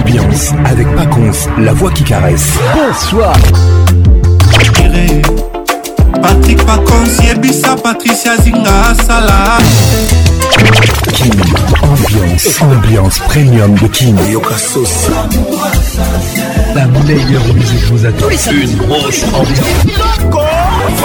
Ambiance avec Pacons, la voix qui caresse. Bonsoir. Patrick Pacons, Yebisa, Patricia Zinga, Salah. Kim, ambiance, ambiance premium de Kim. Yokasos. La meilleure musique vous attend. Une grosse ambiance.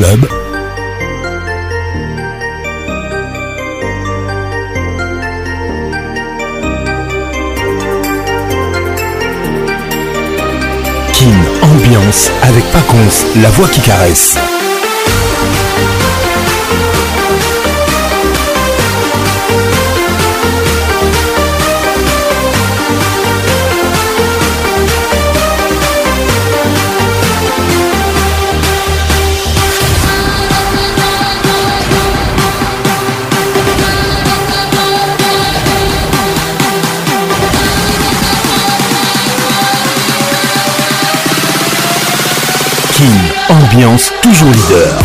Kim Ambiance avec Paconce, la voix qui caresse. toujours leader.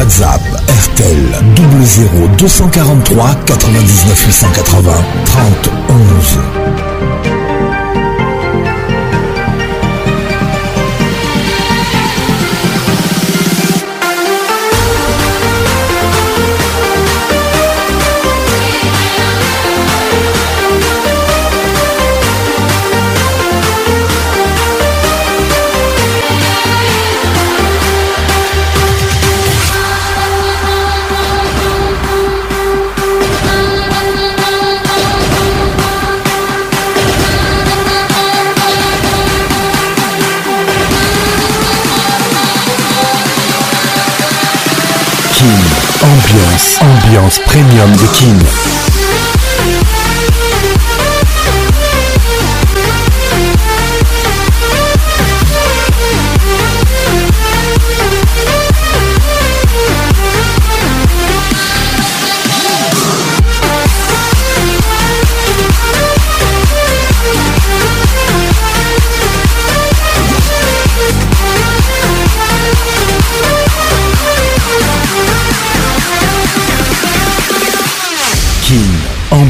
WhatsApp RTL 00243 99 880 ambiance, ambiance premium de Kim.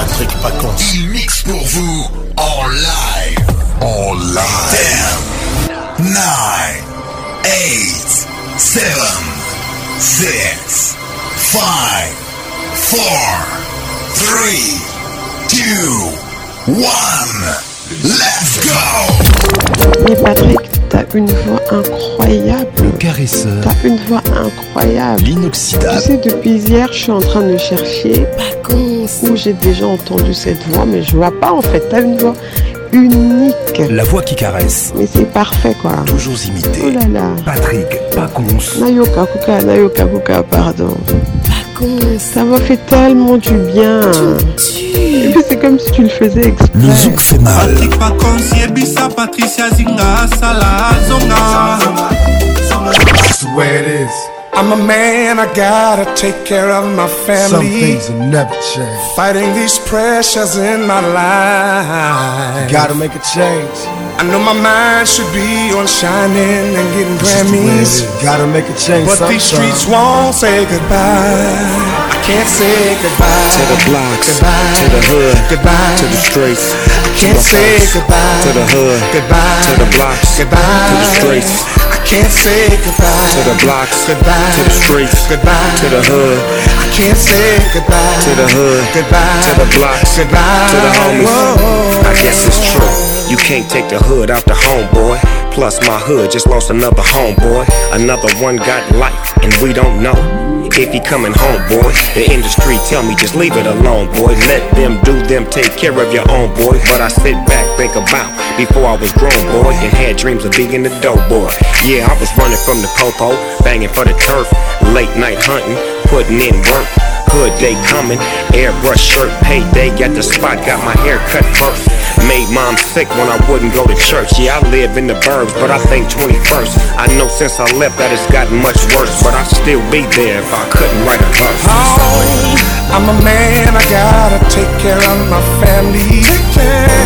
Patrick Pacons. Il mixe pour vous en live. En live. 10, 9, 8, 7, 6, 5, 4, 3, 2, 1. Let's go! Mais Patrick, t'as une voix incroyable. Le caresseur. T'as une voix incroyable. L'inoxydable. Tu sais, depuis hier, je suis en train de chercher. Patrick où j'ai déjà entendu cette voix, mais je vois pas en fait. T'as une voix unique. La voix qui caresse. Mais c'est parfait quoi. Toujours imité. Oh là là. Patrick Paconce Nayoka Kuka, Nayoka Kuka, pardon. Pacons. Ça m'a fait tellement du bien. c'est comme si tu le faisais exprès. Le zouk fait mal. Patrick Pacons, Patricia Zinga, I'm a man, I gotta take care of my family. Some things will never change. Fighting these pressures in my life. Gotta make a change. I know my mind should be on shining and getting Grammys. Gotta make a change. But sometime. these streets won't say goodbye. I can't say goodbye to the blocks, goodbye to the hood, goodbye to the streets. I can't say goodbye to the hood, goodbye to the blocks, goodbye to the streets can't say goodbye to the blocks, goodbye to the streets, goodbye to the hood. I can't say goodbye to the hood, goodbye to the blocks, goodbye to the homies. Whoa. I guess it's true. You can't take the hood out the homeboy. Plus, my hood just lost another homeboy. Another one got life, and we don't know if he coming home, boy. The industry tell me just leave it alone, boy. Let them do them, take care of your own, boy. But I sit back, think about before I was grown, boy, and had dreams of being a dope boy. Yeah, I was running from the popo, banging for the turf, late night hunting, putting in work hood, they coming. Airbrush shirt, payday at the spot, got my hair cut first. Made mom sick when I wouldn't go to church. Yeah, I live in the burbs, but I think 21st. I know since I left that it's gotten much worse, but I'd still be there if I couldn't write a verse. Oh, I'm a man, I gotta take care of my family. care.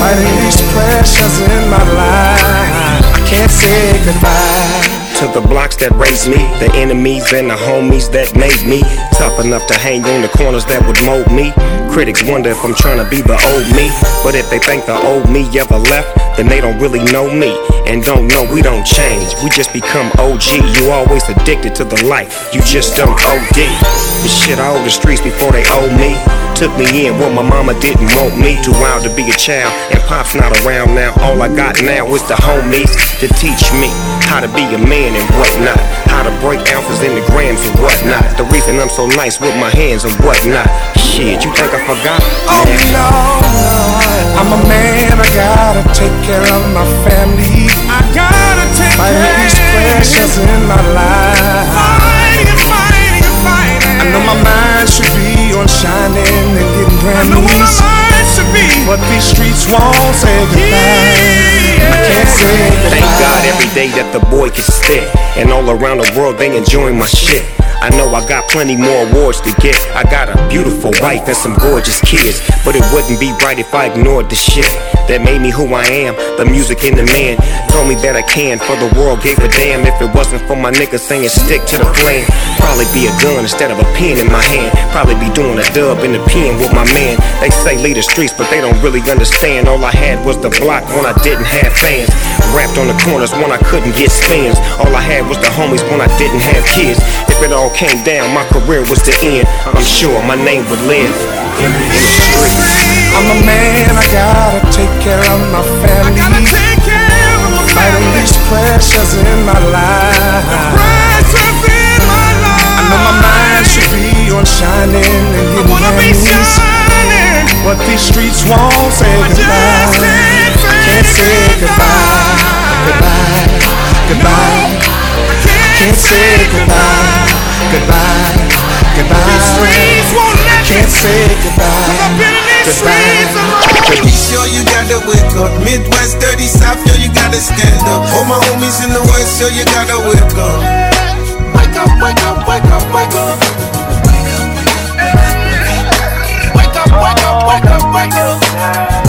Fighting these pressures in my life, I can't say goodbye to the blocks that raised me, the enemies and the homies that made me tough enough to hang on the corners that would mold me. Critics wonder if I'm trying to be the old me, but if they think the old me ever left, then they don't really know me and don't know we don't change. We just become OG. You always addicted to the life, you just don't OD. And shit, I owe the streets before they owe me took me in when my mama didn't want me. Too wild to be a child, and pop's not around now. All I got now is the homies to teach me how to be a man and whatnot. How to break alphas into grams and whatnot. The reason I'm so nice with my hands and whatnot. Shit, you think I forgot? Oh no, I'm a man, I gotta take care of my family. I gotta take my care. least precious in my life. Fighting, fighting, fighting. I know my mind should on shining and getting brand new. But these streets won't say goodbye. Yeah. Say goodbye. Thank God every day that the boy can stay. And all around the world, they enjoying my shit. I know I got plenty more awards to get. I got a beautiful wife and some gorgeous kids. But it wouldn't be right if I ignored the shit that made me who I am. The music and the man told me that I can. For the world gave a damn if it wasn't for my niggas saying stick to the plan. Probably be a gun instead of a pen in my hand. Probably be doing a dub in the pen with my man. They say lead the streets, but they don't really understand. All I had was the block when I didn't have fans. Wrapped on the corners when I couldn't get spins. All I had was the homies when I didn't have kids. If it all all came down, my career was the end. I'm sure my name would live in the streets. I'm a man, I gotta take care of my family. Fighting these pressures in my life. I know my mind should be on shining and getting shining. But these streets won't say goodbye. can't say goodbye, goodbye, goodbye. Can't say goodbye, goodbye, goodbye. These streets won't let Can't say goodbye, goodbye. Be sure you gotta wake up. Midwest, dirty South, yo, you gotta stand up. All my homies in the West, yo, you gotta wake up. Wake up, wake up, wake up, wake up. Wake up, wake up, wake up, wake up.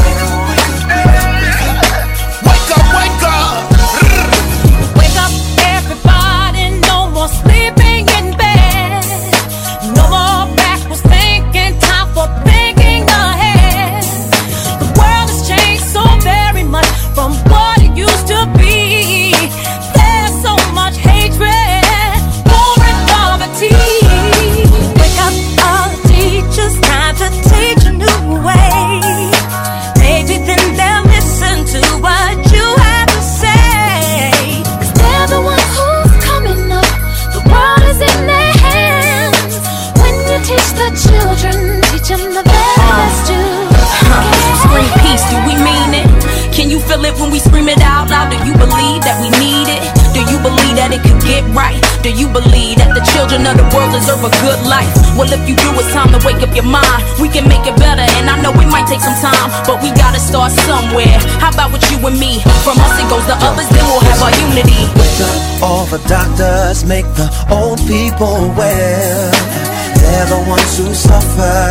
feel it when we scream it out loud. Do you believe that we need it? Do you believe that it could get right? Do you believe that the children of the world deserve a good life? Well, if you do, it's time to wake up your mind. We can make it better, and I know it might take some time, but we gotta start somewhere. How about with you and me? From us it goes to others, then we'll have our unity. Wake up, all the doctors, make the old people aware. They're the ones who suffer,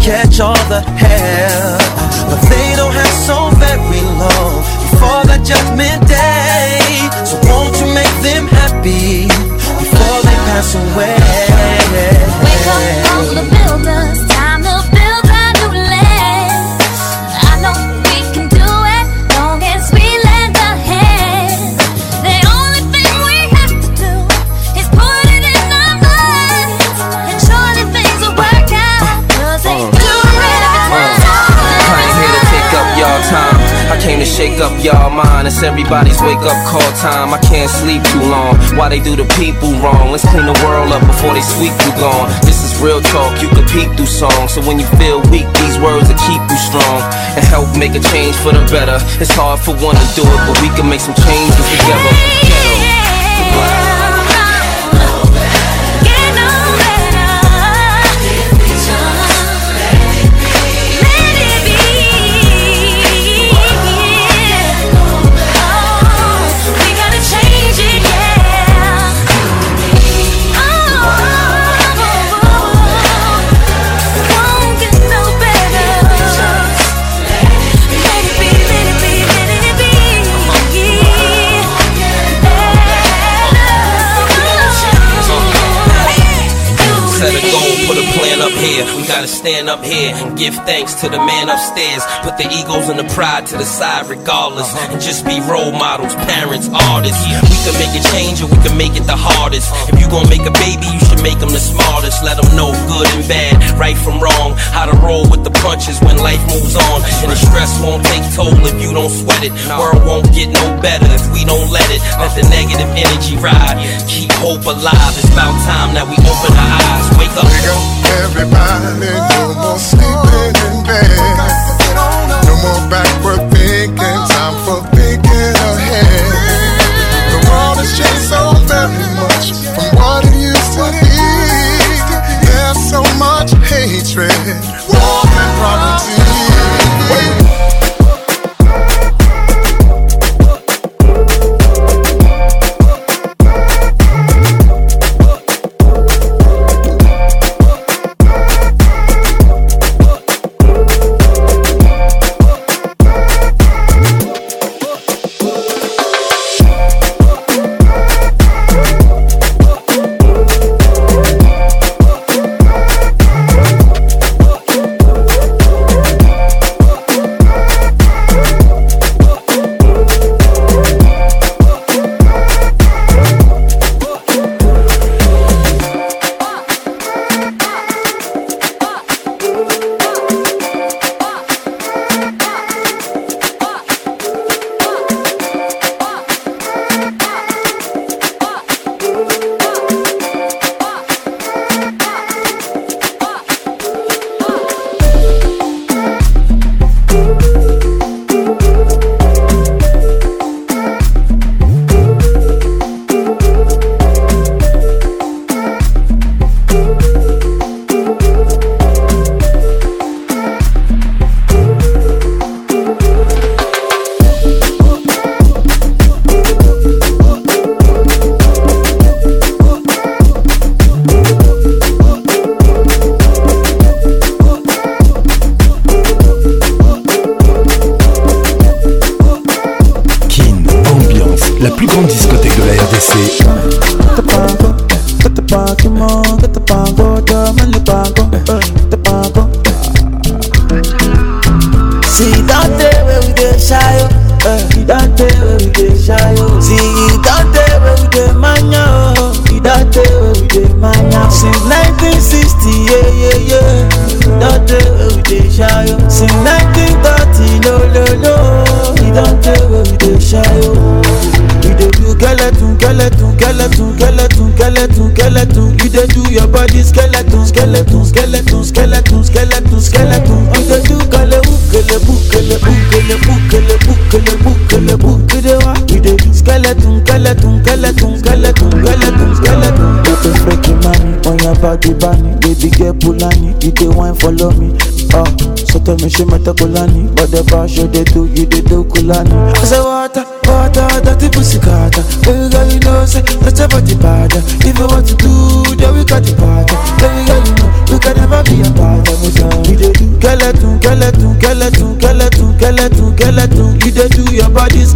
catch all the hell. But they don't have so very long before the judgment day. So won't you make them happy before they pass away? Wake up from the builders. Came to shake up y'all mind. It's everybody's wake up call time. I can't sleep too long. Why they do the people wrong? Let's clean the world up before they sweep you gone. This is real talk. You can peek through songs. So when you feel weak, these words will keep you strong and help make a change for the better. It's hard for one to do it, but we can make some changes together. here. We gotta stand up here and give thanks to the man upstairs. Put the egos and the pride to the side, regardless. And just be role models, parents, artists. We can make a change or we can make it the hardest. If you gonna make a baby, you should make them the smartest. Let them know good and bad, right from wrong. How to roll with the punches when life moves on. And the stress won't take toll if you don't sweat it. World won't get no better if we don't let it. Let the negative energy ride. Keep hope alive. It's about time that we open our eyes. Wake up. Everybody smiling, no more sleeping in bed. kulani But the bash you they do, you they do kulani I say water, water, that the pussy gata Baby girl you know say, that's a body bada If you want to do, then we got the party Baby girl you know, you can never be a part of us You they do, gele tun, gele tun, gele tun, gele tun, gele tun, gele tun You they do, your body's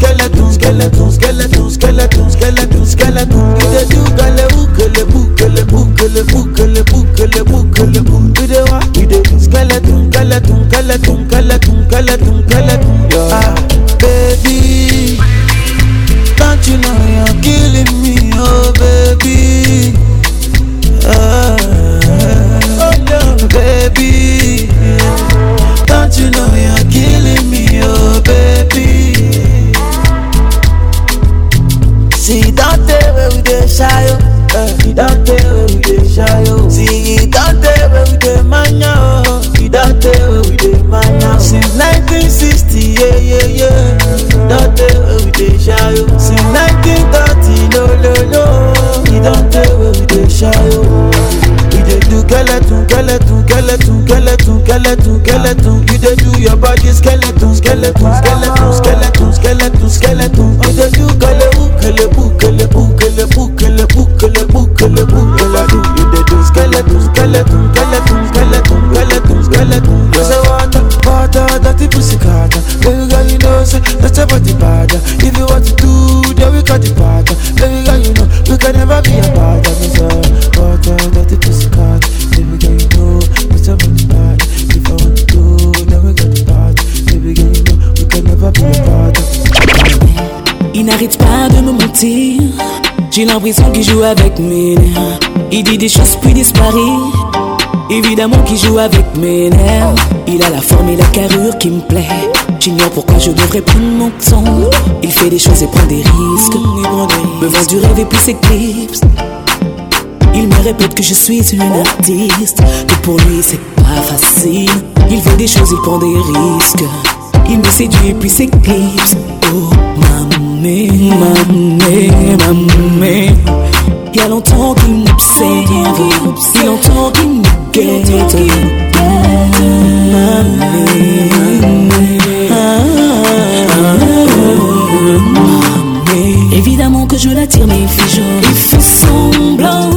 skeleton, skeleton. Oh, they do kalebu, kalebu, kalebu, kalebu, kalebu, kalebu, kalebu, kalebu. You they do skeleton, skeleton, skeleton, skeleton, skeleton, skeleton. You say water, water, dirty pussy carter. Baby girl, you know say that's about the bad. If you want to do, then we got the part. Baby girl, you know we can never be apart. J'ai l'impression qu'il joue avec mes nerfs. Il dit des choses puis disparaît. Évidemment qu'il joue avec mes nerfs. Il a la forme et la carrure qui me plaît. J'ignore pourquoi je devrais prendre mon temps. Il fait des choses et prend des risques. Me vend du rêve et puis s'éclipse. Il me répète que je suis une artiste. Que pour lui c'est pas facile. Il fait des choses, il prend des risques. Il me séduit puis s'éclipse. Oh, mamé, mamé, mamé. Il y a longtemps qu'il m'observe. Il y a longtemps qu'il me guette. Mamé, mamé. Évidemment que je l'attire, mais il fait genre. Il fait semblant.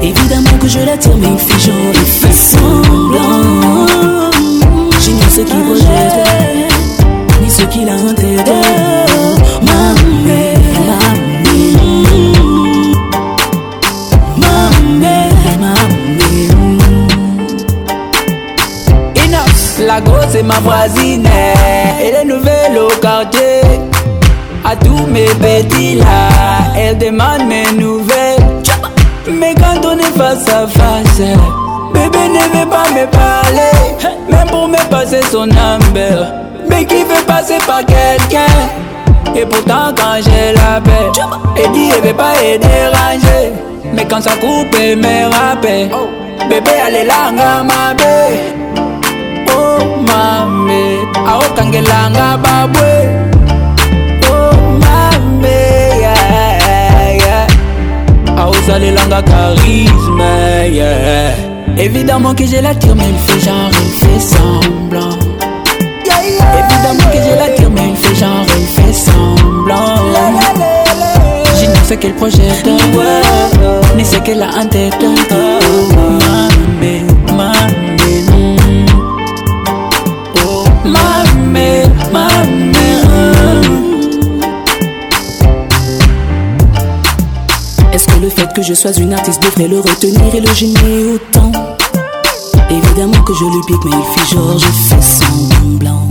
Évidemment que je l'attire, mais il fait genre. Il fait semblant. la grosse est ma voisine Elle est nouvelle au quartier à tous mes petits là, elle demande mes nouvelles. Mais quand on est face à face, bébé ne veut pas me parler, même pour me passer son number mais qui veut passer par quelqu'un. Et pourtant, quand j'ai la paix, et dit, elle veut pas être dérangé. Mais quand ça coupe me rappelle bébé, allez là, ma bé. Oh, mamé, aokangelanga ah, oh, babwe. Oh, mamé, yeah, yeah. Ah, oh, langa charisme, yeah. Évidemment que j'ai la tire, mais il fait genre, il fait semblant. blanc. Je ne sais quel projet ni ce qu'elle a en tête. oh, Est-ce que le fait que je sois une artiste devrait le retenir et le gêner autant? Évidemment que je lui pique, mais il fait genre, je fais semblant.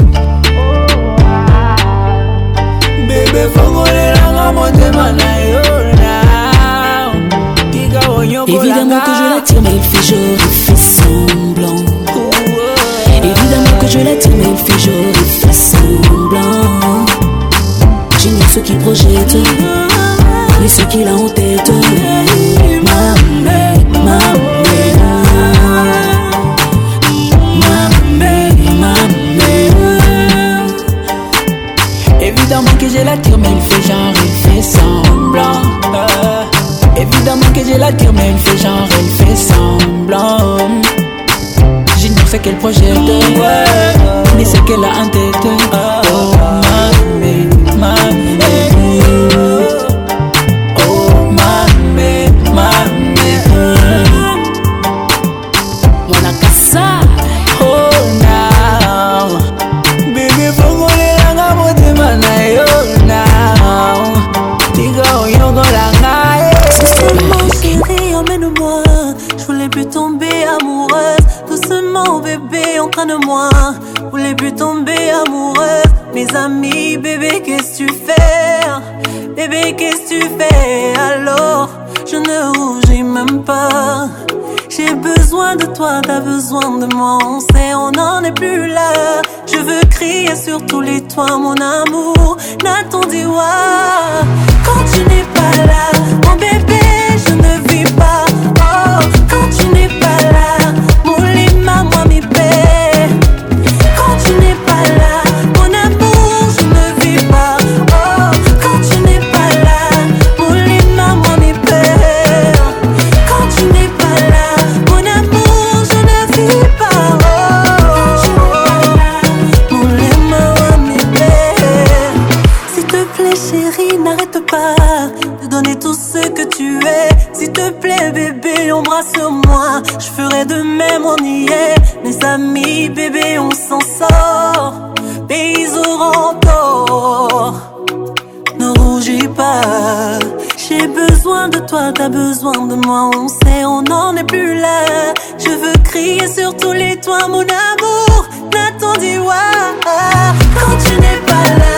Évidemment que je l'attire mais il fait jour, il fait semblant Évidemment que je l'attire mais il fait jour, il fait semblant J'ignore ce qu'il projette, mais mm-hmm. ce qu'il a en tête mm-hmm. Maman Évidemment que j'ai la tire, mais il fait genre, il fait semblant. évidemment que j'ai la tire, mais il fait genre, il fait semblant. J'ignore ce qu'elle projette, mais ce qu'elle a en tête. Ah. Oh. amis. Bébé, qu'est-ce tu fais? Bébé, qu'est-ce tu fais? Alors, je ne rougis même pas. J'ai besoin de toi, t'as besoin de moi. On sait, on n'en est plus là. Je veux crier sur tous les toits, mon amour. Nathan dis-moi, Quand tu n'es pas là, mon bébé. t'as besoin de moi, on sait, on n'en est plus là. Je veux crier sur tous les toits, mon amour, n'attendez-moi. Quand tu n'es pas là.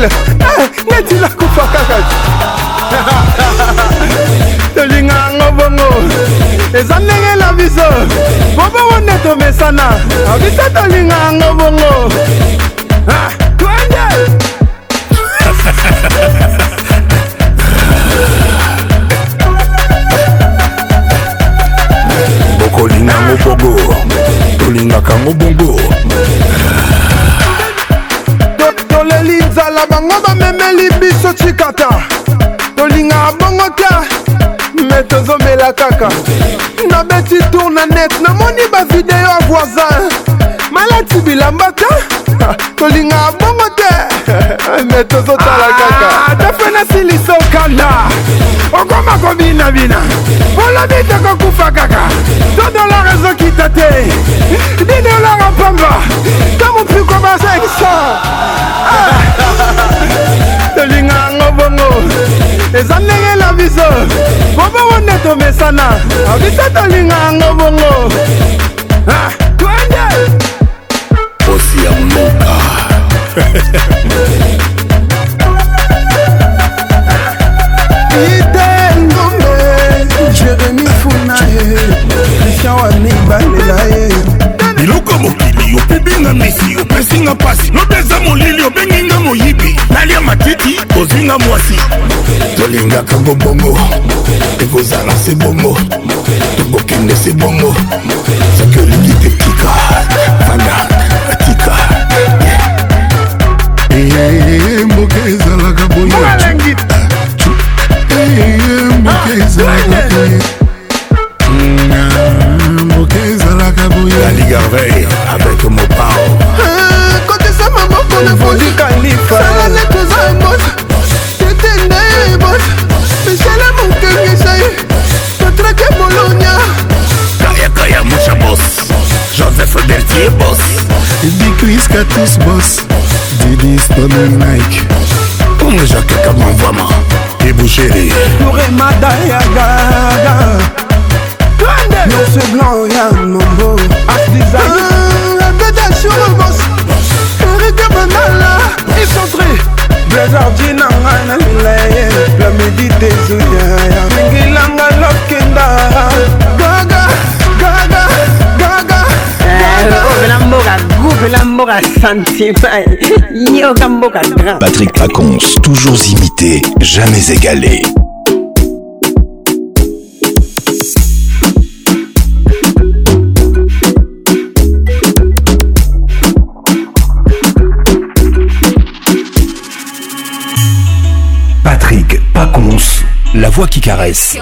natile ah, natile akufa kaka tolinga yango bongo eza ndenge na biso bobowo nde tomesana abisa tolinga yango bongo kaka nabeti tour na net namoni bavideo ya voisin malati bilamba te tolinga bongo te me tozotala ah, kaka tofena silisa okanda okoma kobinabina olobi tokokufa kaka to dolar ezokita te di dolar apamba to mopuko basekisa tolinga yango bongo eza ne tomesana abisa tolinga yango bongo twende osi ya mboka ite ngombe jeremi funae kristian wani balela ye biloko mokili opebenga mesi opesinga mpasi lobe eza molili obenginga moyibi nalia matiti kozinga mwasi tolingaka ngo bongo ekozala se bongo tokokende se bongo soki olingi te tika vanda atika mboka ezalaka boye mboka ah, ezalaka boye mboka ezalaka boye Scatis Boss, Didi Stoner Nike. Comme Jacques Caban, vraiment. Et Bouchéri. Nouremada Yagaga. Monsieur Blanc, y'a mon beau. As Design. Ah, la bête sur le boss. Regarde Banala. Et centré. Blazardine en Anamile. La médité Zouyaya. Patrick Pacons, toujours imité, jamais égalé. Patrick Pacons, la voix qui caresse.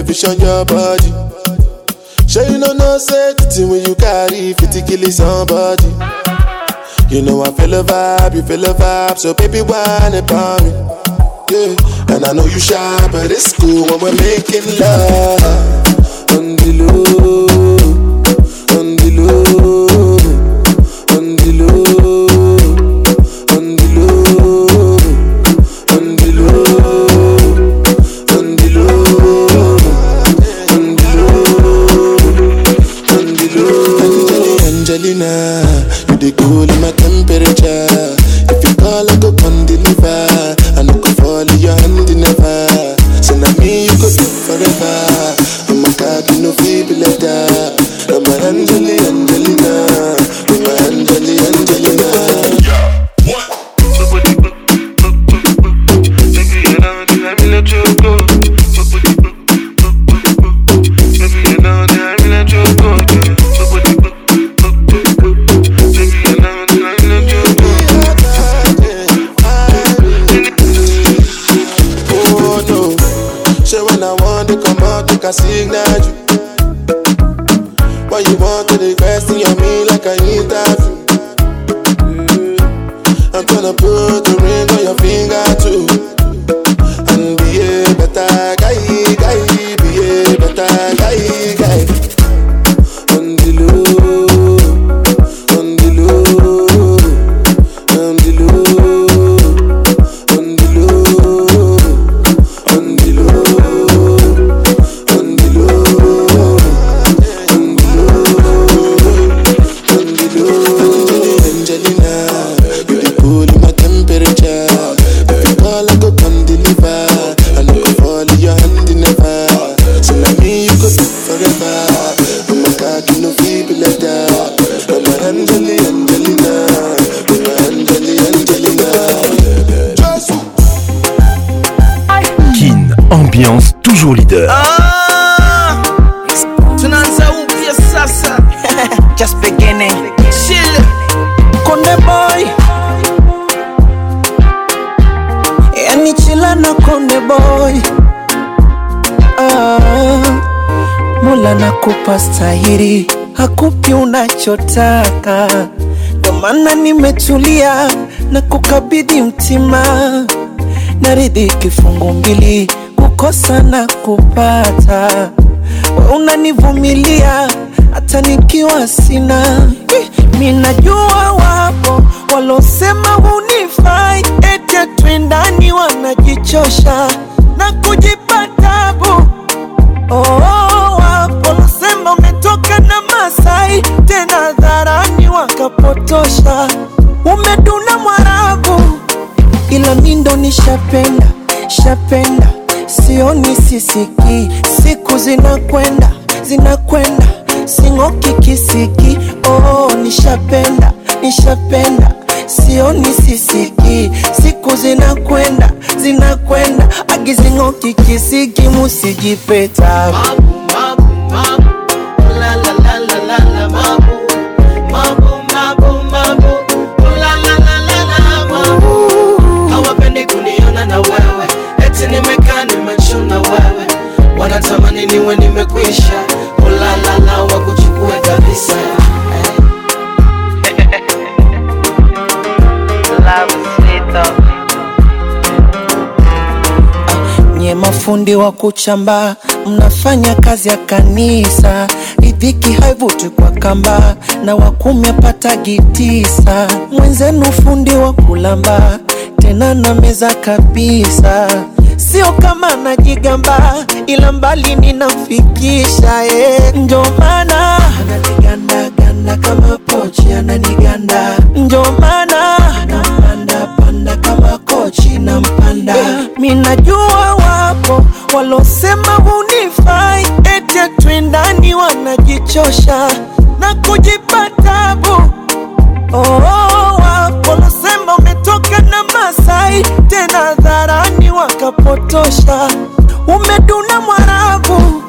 television your body show you no no say the thing wey you carry fit kill somebody you know i feel a vibe you feel a vibe so baby whine about me yeah and i know you shy but it's cool when we're making love on the low. Carolina. You the cool in my temperature. sahiri hakupi unachotaka, ndo maana nimetulia na kukabidhi mtima, naridhi kifungu mbili, kukosa na kupata, unanivumilia hata nikiwa sina. Eh, Minajua wapo walosema hunifai, eti twendani, wanajichosha na kujipatabu oh, oh. Masai tena hadharani wakapotosha. Umeduna Mwarabu, ila mi nishapenda shapenda, sioni sisiki. Siku zinakwenda zinakwenda, sing'oki kisiki. Oh, nishapenda nishapenda, sioni sisiki. Siku zinakwenda zinakwenda, agizing'oki kisiki, musijipeta mabu, mabu, mabu. kutisha, ulalala wa kuchukue kabisa nye mafundi wa kuchamba mnafanya kazi ya kanisa, idhiki haivuti kwa kamba, na wakumi gitisa, mwenzenu fundi wa kulamba tena na meza kabisa sio kama najigamba, ila mbali ninamfikisha eh, ndio maana ananiganda ganda kama pochi, ananiganda ndio maana anampanda panda kama kochi na mpanda eh, minajua wapo walosema hunifai eti atwendani, wanajichosha na kujipa tabu oh. oh. kupotosha, umeduna Mwarabu,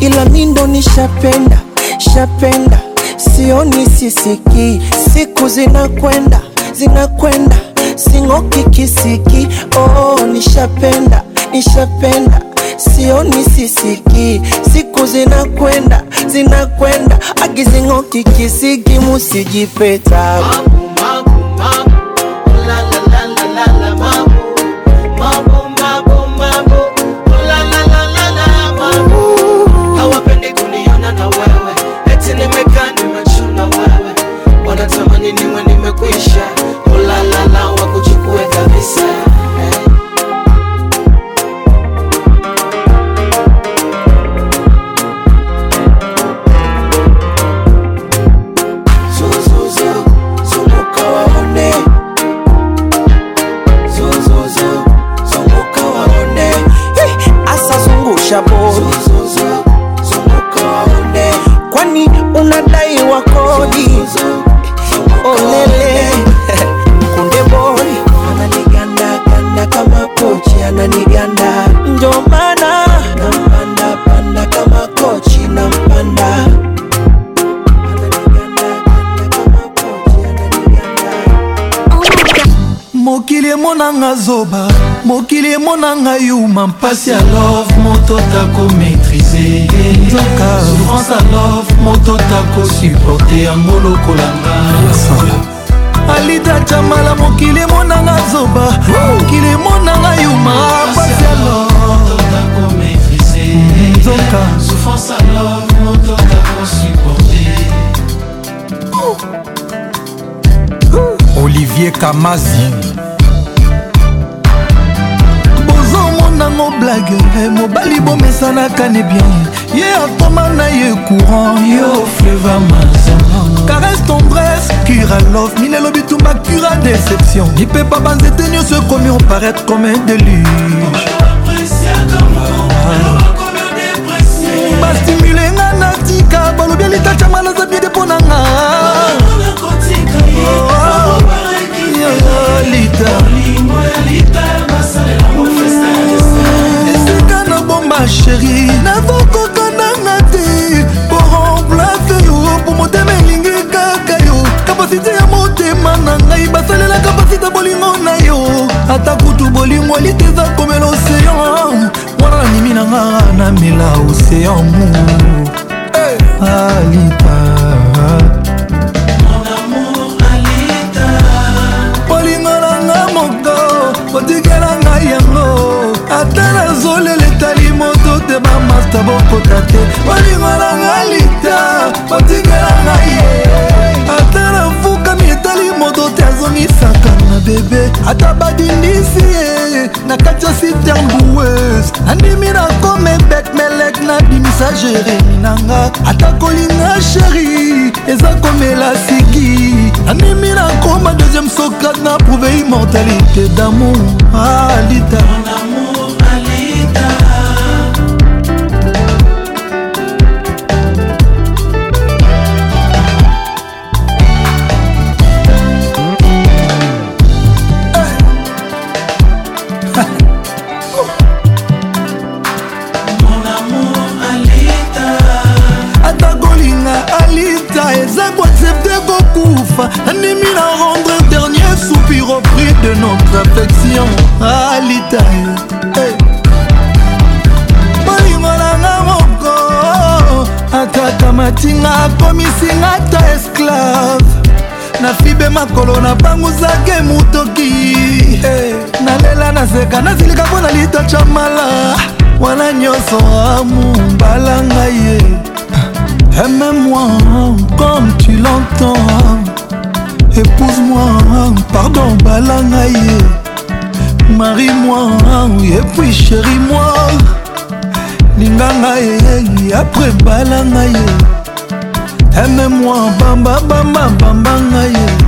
ila mi nishapenda shapenda, sioni sisiki, siku zinakwenda zinakwenda, sing'oki kisiki. Oh, nishapenda nishapenda, sioni sisiki, siku zinakwenda zinakwenda, akizing'oki kisiki, musijipeta emonanga zoba mokili emonanga yuma mpasi ya love moto tako maîtrise nzoka souffrance a love moto tako suporte yango lokolanga alida jamala mokili emonanga zoba mokili emonanga yuma pasi ya lozoka olivier kamazi blague eh, mobali bomesanaka ne bien ye atoma na ye courant yo fleva mazama caresse tendresse cura love minelo bitumba cura déception lipepa banzete nyonso ekomi oparetre comme un déluge bastimule nga na tika balobi alitacama naza bide mpo na nga oh, oh, oh. lita ma sheri nazokokananga te po remplace yo po motema elingi kaka yo kapasite ya motema na ngai basalela kapasite bolingo na yo ata kutu bolingo liteza komela oseyan wana nanimi nanga namela oseyan mu alipa ata badindisi na kati ya sitemboueuse andimi na kome bek melek nabimisa jeremi nanga ata kolinga sheri eza komela siki andimi na koma deuxième socrate na prouve immortalité damour alita ah, nde makolo nabanguzaki motoki eh, nalela nazeka nazilika mpo na litocha mala wana nyonso amumbala ngai ye eh. aime-moi comme tu l'entends épouse-moi pardon bala ngai ye eh. marie-moi et puis chérie-moi linga ngai après bala ngai ye aime-moi bamba bamba bamba ngai ye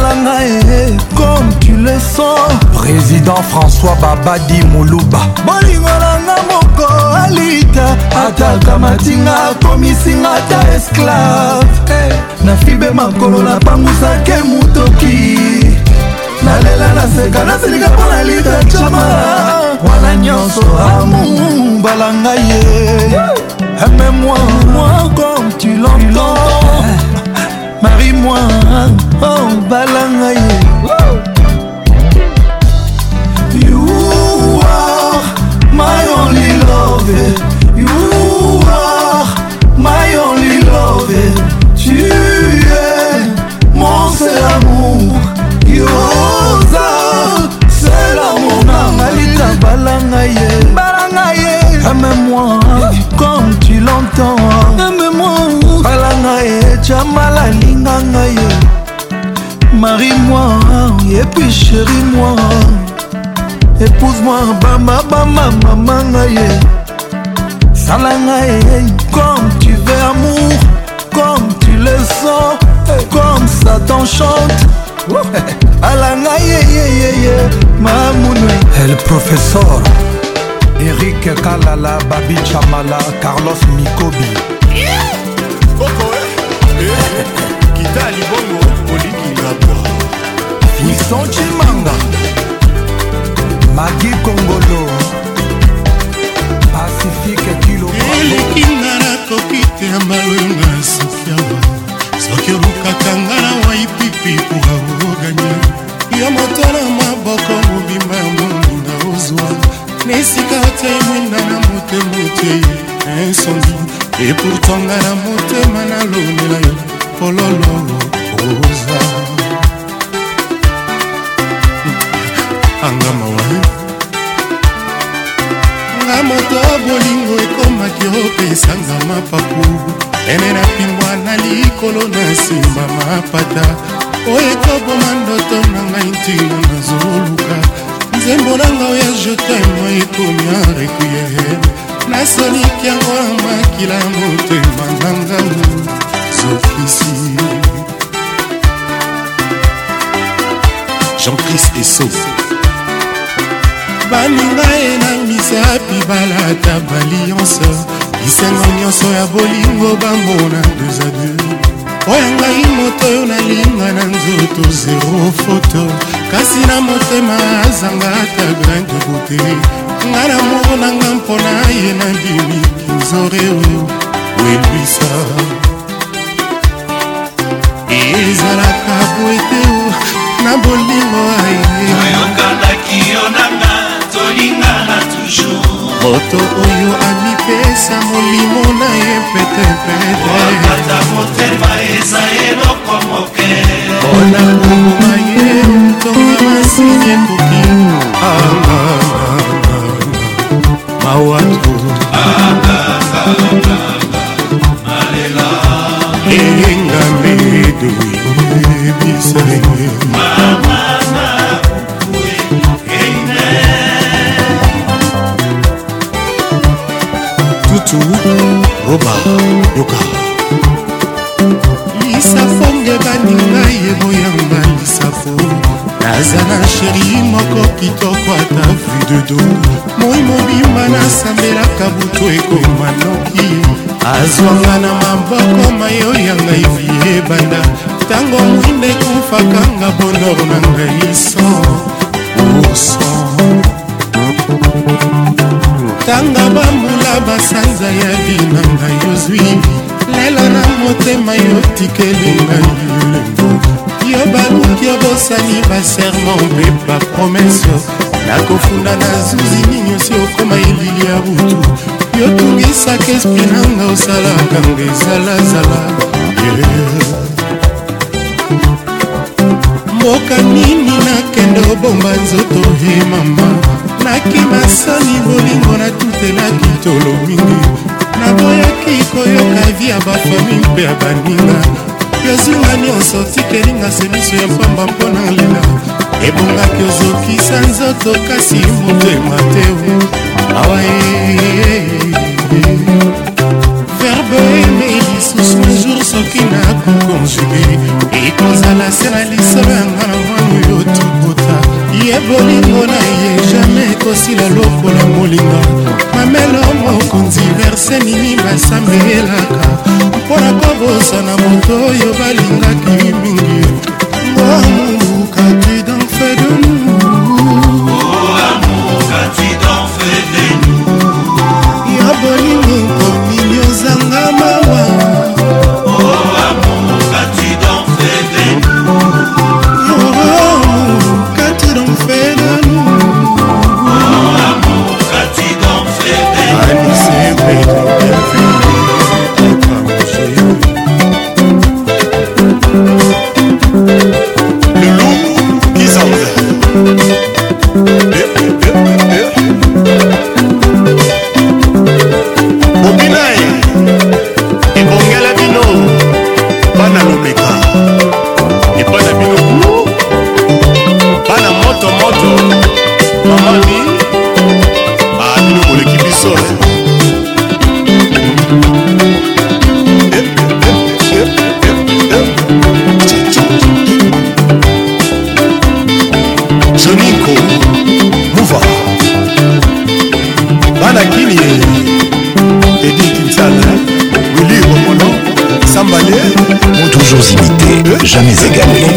osalanga e eh, comme tu le sens président françois babadi moluba bolingo nanga moko alita ataka matinga akomisinga ata esclave eh, na fibe makolo napangusake motoki nalela naseka nasilika mpo na lita cama wana nyonso amu balanga ye eh. aime moi moi comme tu l'entends marie moi oh bala ngai you are my only love you are my only love tu es mon seul amour yoza sela monanga lita bala ngai bala ngai aime-moi comme tu l'entends aime-moi bala ngai chamala linga ngai marie moi et puis chérie moi épouse moi bamba bamba mama ngai sala ngai eh, eh, comme tu veux amour comme tu le sens eh, comme ça t'enchante alanga yeyeyeye mamunwe el professeur erik kalala babi chamala carlos mikobi yeah! oh, oh, eh. eh. kita libongo garçon cimanga magi kongolo pacifique kiloelekinga nakoki te ya malwenga sokiama soki olukaka nga na waipipi kura oganya yo moto na maboko mobimba ya moninga ozwa na esika otei mwinda na motema otei insondi epourtant nga na motema nalonela yo pololo oza anga mawabi nga moto bolingo ekomaki opesanga mapapu pene na mpingwa na likolo na nsima mapata oyo ekoboma ndoto na ngai ntina nazoluka nzembo nanga oya jetemo ekomi arequiere nasoliki yango ya makila motema na ngai zokisi jean-christ esau baninga ye na misapi balata balianse lisengo nyonso ya bolingo bambona deux adieu oyo ngai moto oyo nalinga na nzoto zero foto kasi na motema azanga ata grande bote nga na monanga mpona ye na bimi kinzore oyo welwisa ezalaka boete na bolingo aye moto oyo amipesa molimo na ye petepeteata motema eza eloko moke mpona koboma ye ntonga masini ekoki mawatu eyenga medo ebisa tu roba doka lisafo nge baninga yeboyanga lisafo naza na sheri moko kitoko ata vu de do moi mobimba nasambelaka butu ekoma noki azwanga na maboko mayo ya ngai vie ebanda ntango mwinde ekufakanga bonor na ngai so urson tanga bambula basanza ya binanga yozwi lelo na motema yotikelingai yo baluki obosani baserma mpe bapromese nakofunda na zuzi nini osi okoma elili ya butu yotungisaka espri nanga osalaka nga ezalazala mboka nini nakende obomba nzoto he mama namonaki masoni bolingo natutelaki tolo mingi naboyaki koyoka vi ya bafami mpe ya baninga yozinga nyonso tikelinga se miso ya pamba mpona lela ebongaki ozokisa nzoto kasi motema te awa e, verbe eme lisusu jour soki nakokonjuge ekozala se na lisolo yanga na mwana oyo tobota ye bolingo na ye jamai ekosila lokola molinga mamelo mokonzi verse nini basambelelaka mpo na kobosana moto oyo balingaki mingi ngomukaki danfe de nous jamais égalé.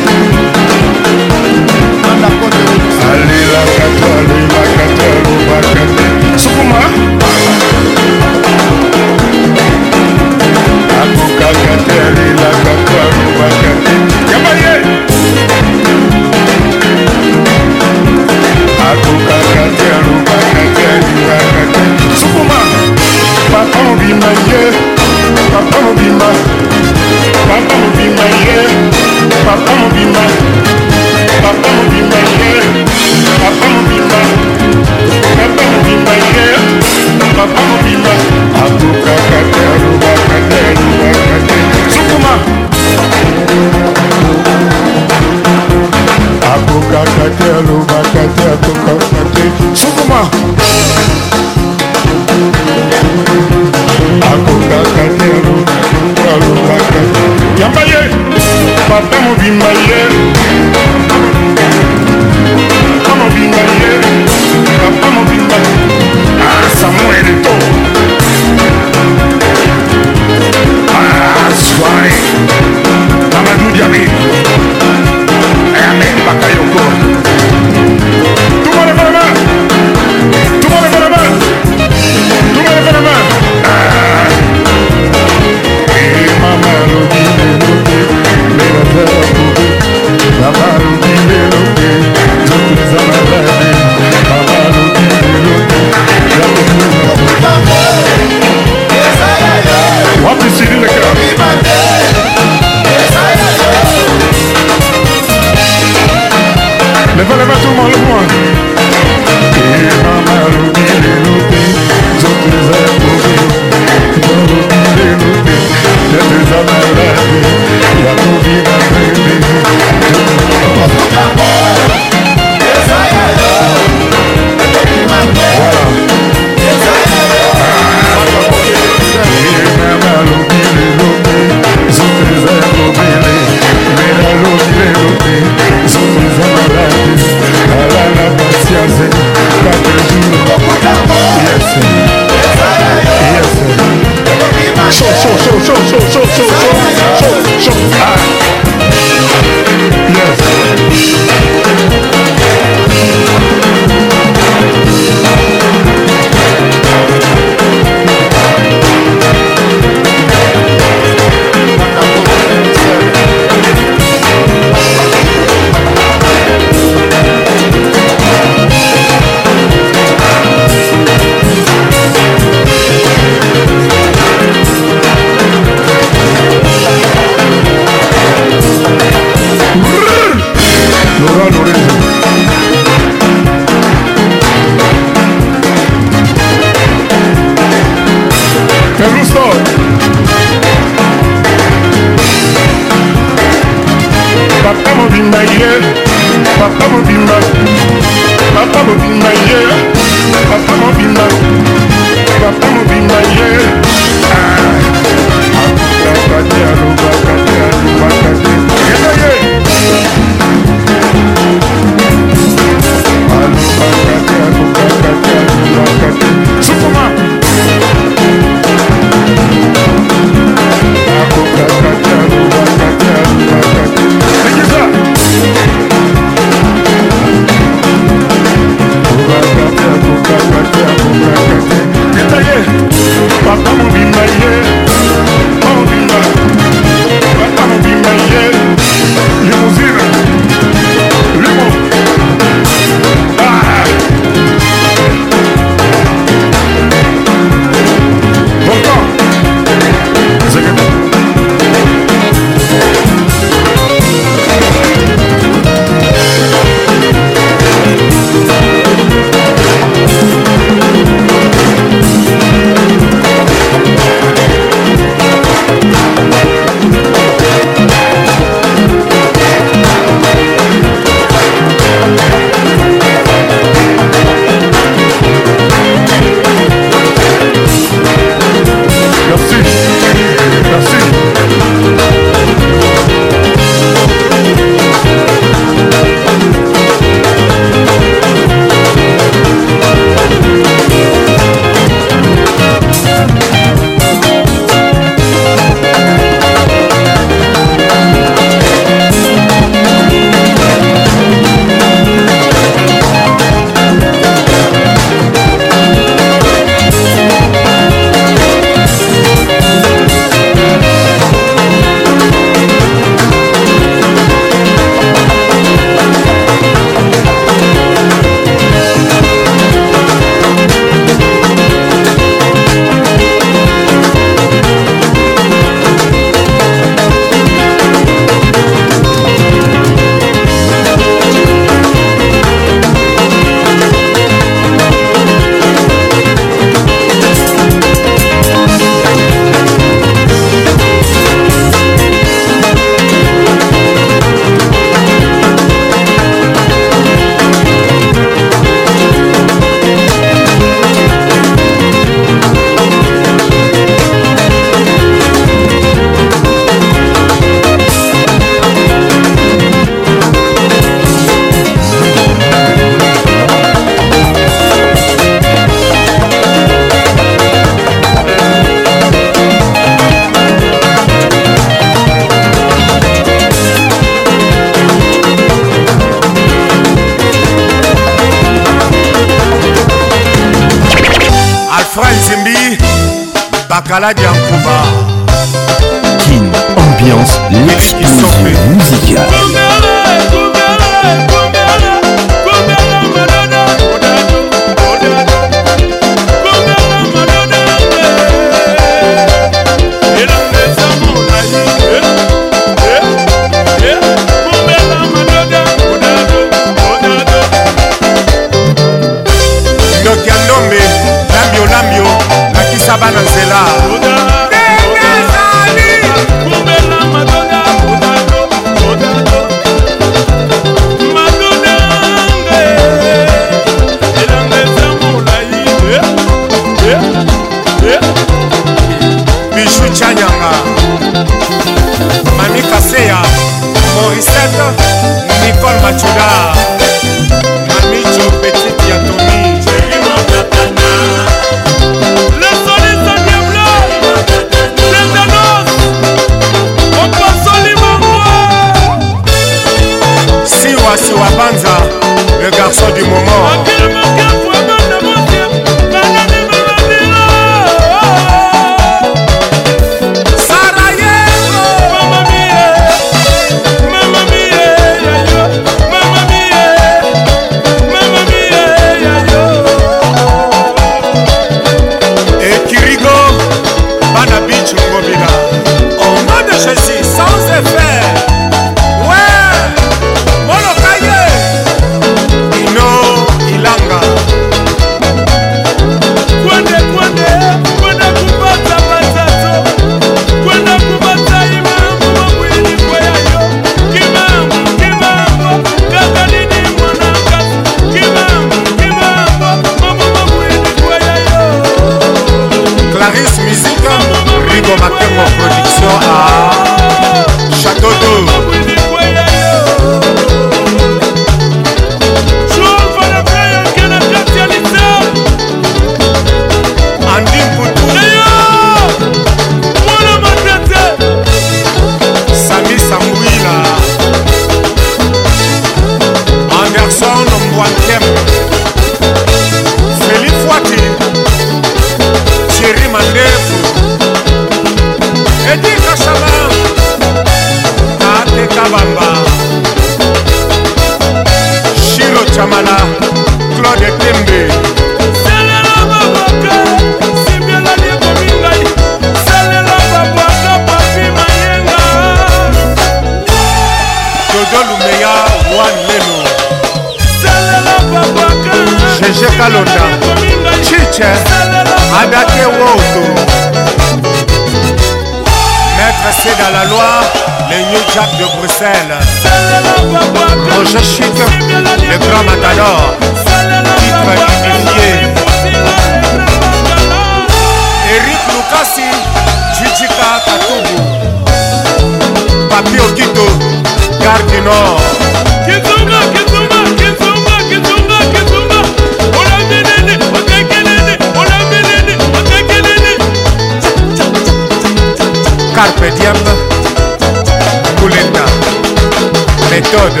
méthode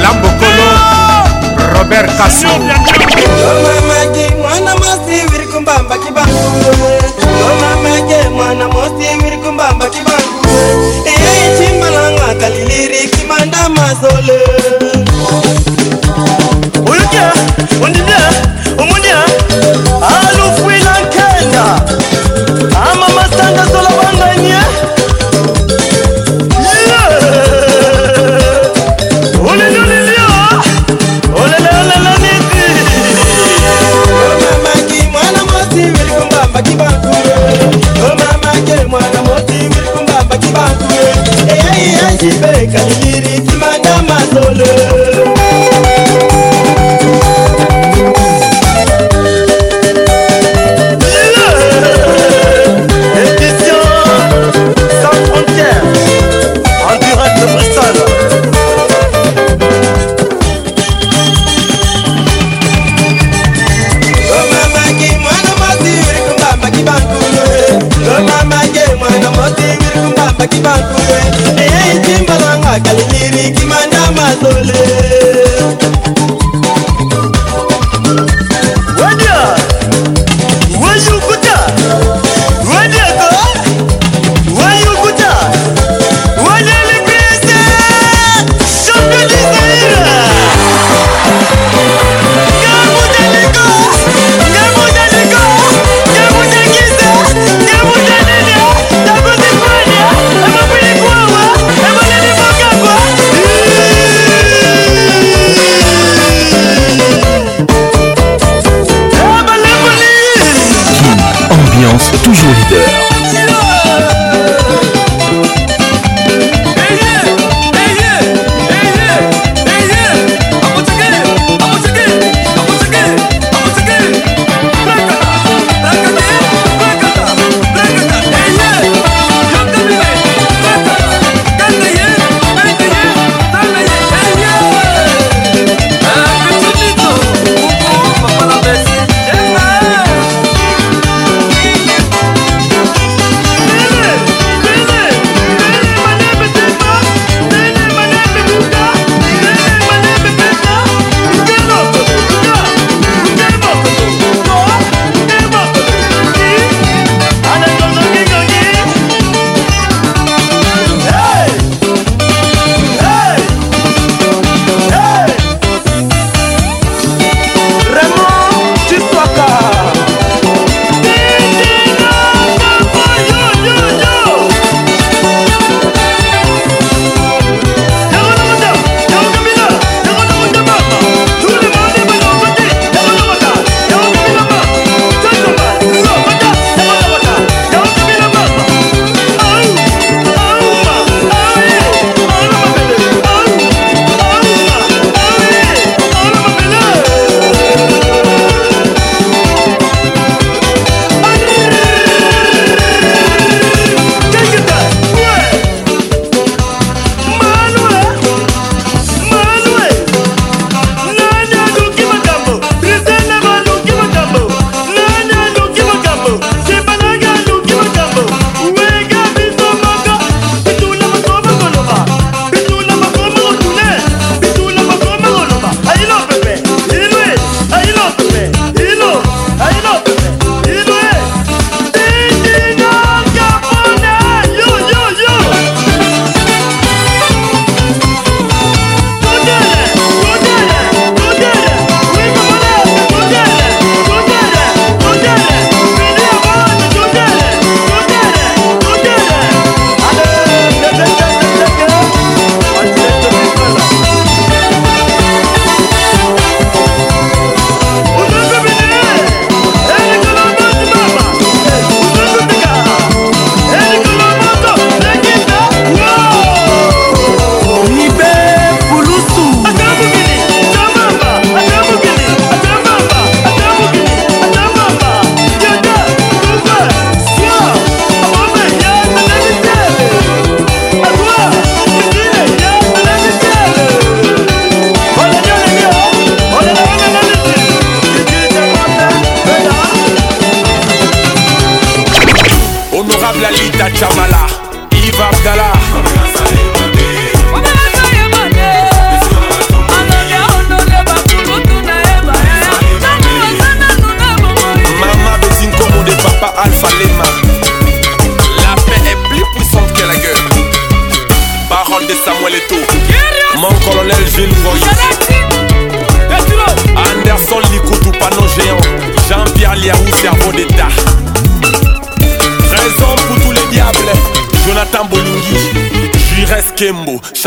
Lambokolo Robert Kassou Jamaica.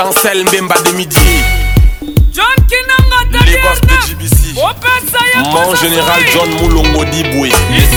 chancel mbemba de midi john kinanga les boss de gbc mon général john moulongo Di les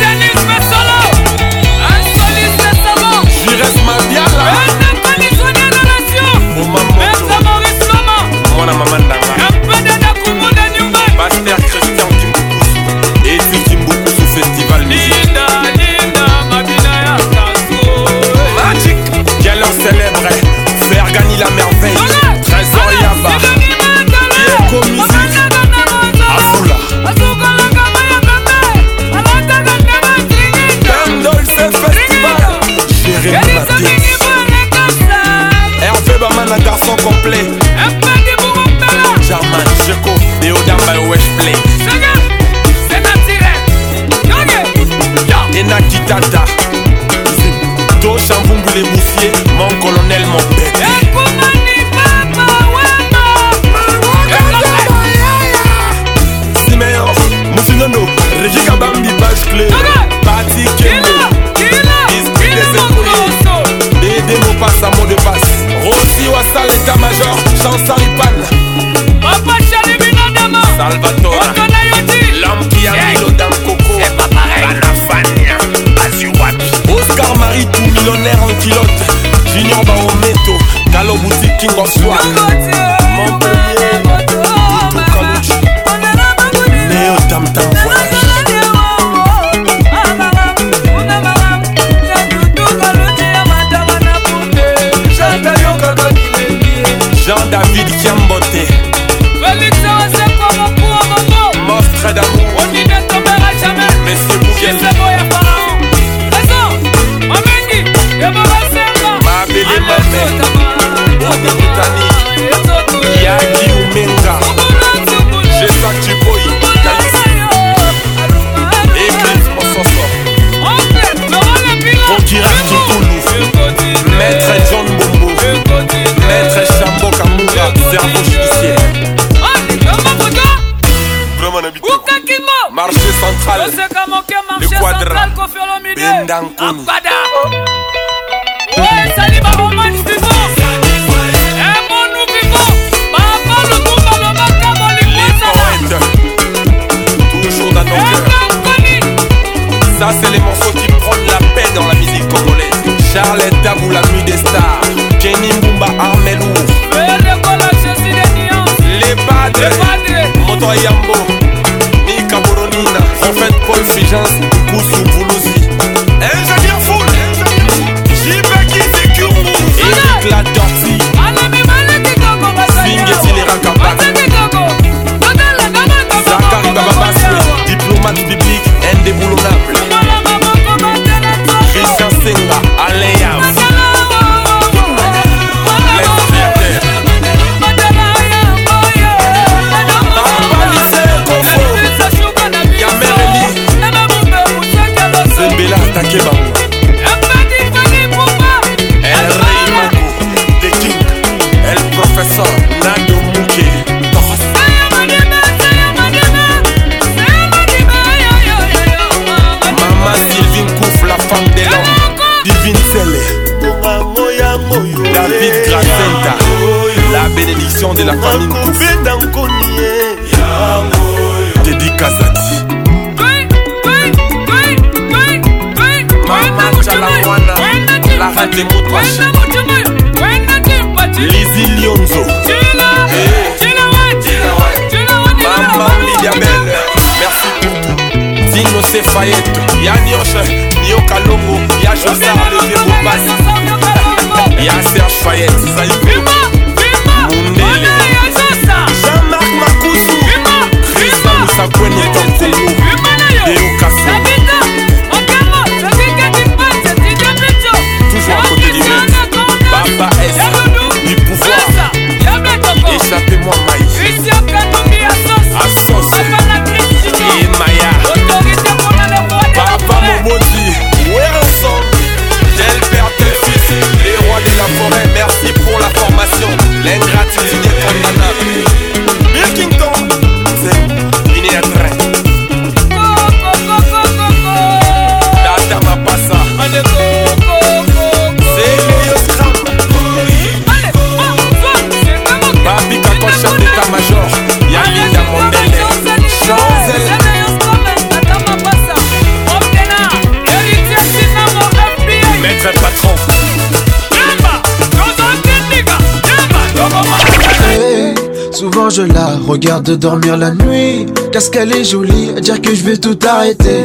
de dormir la nuit Qu'est-ce qu'elle est jolie, dire que je vais tout arrêter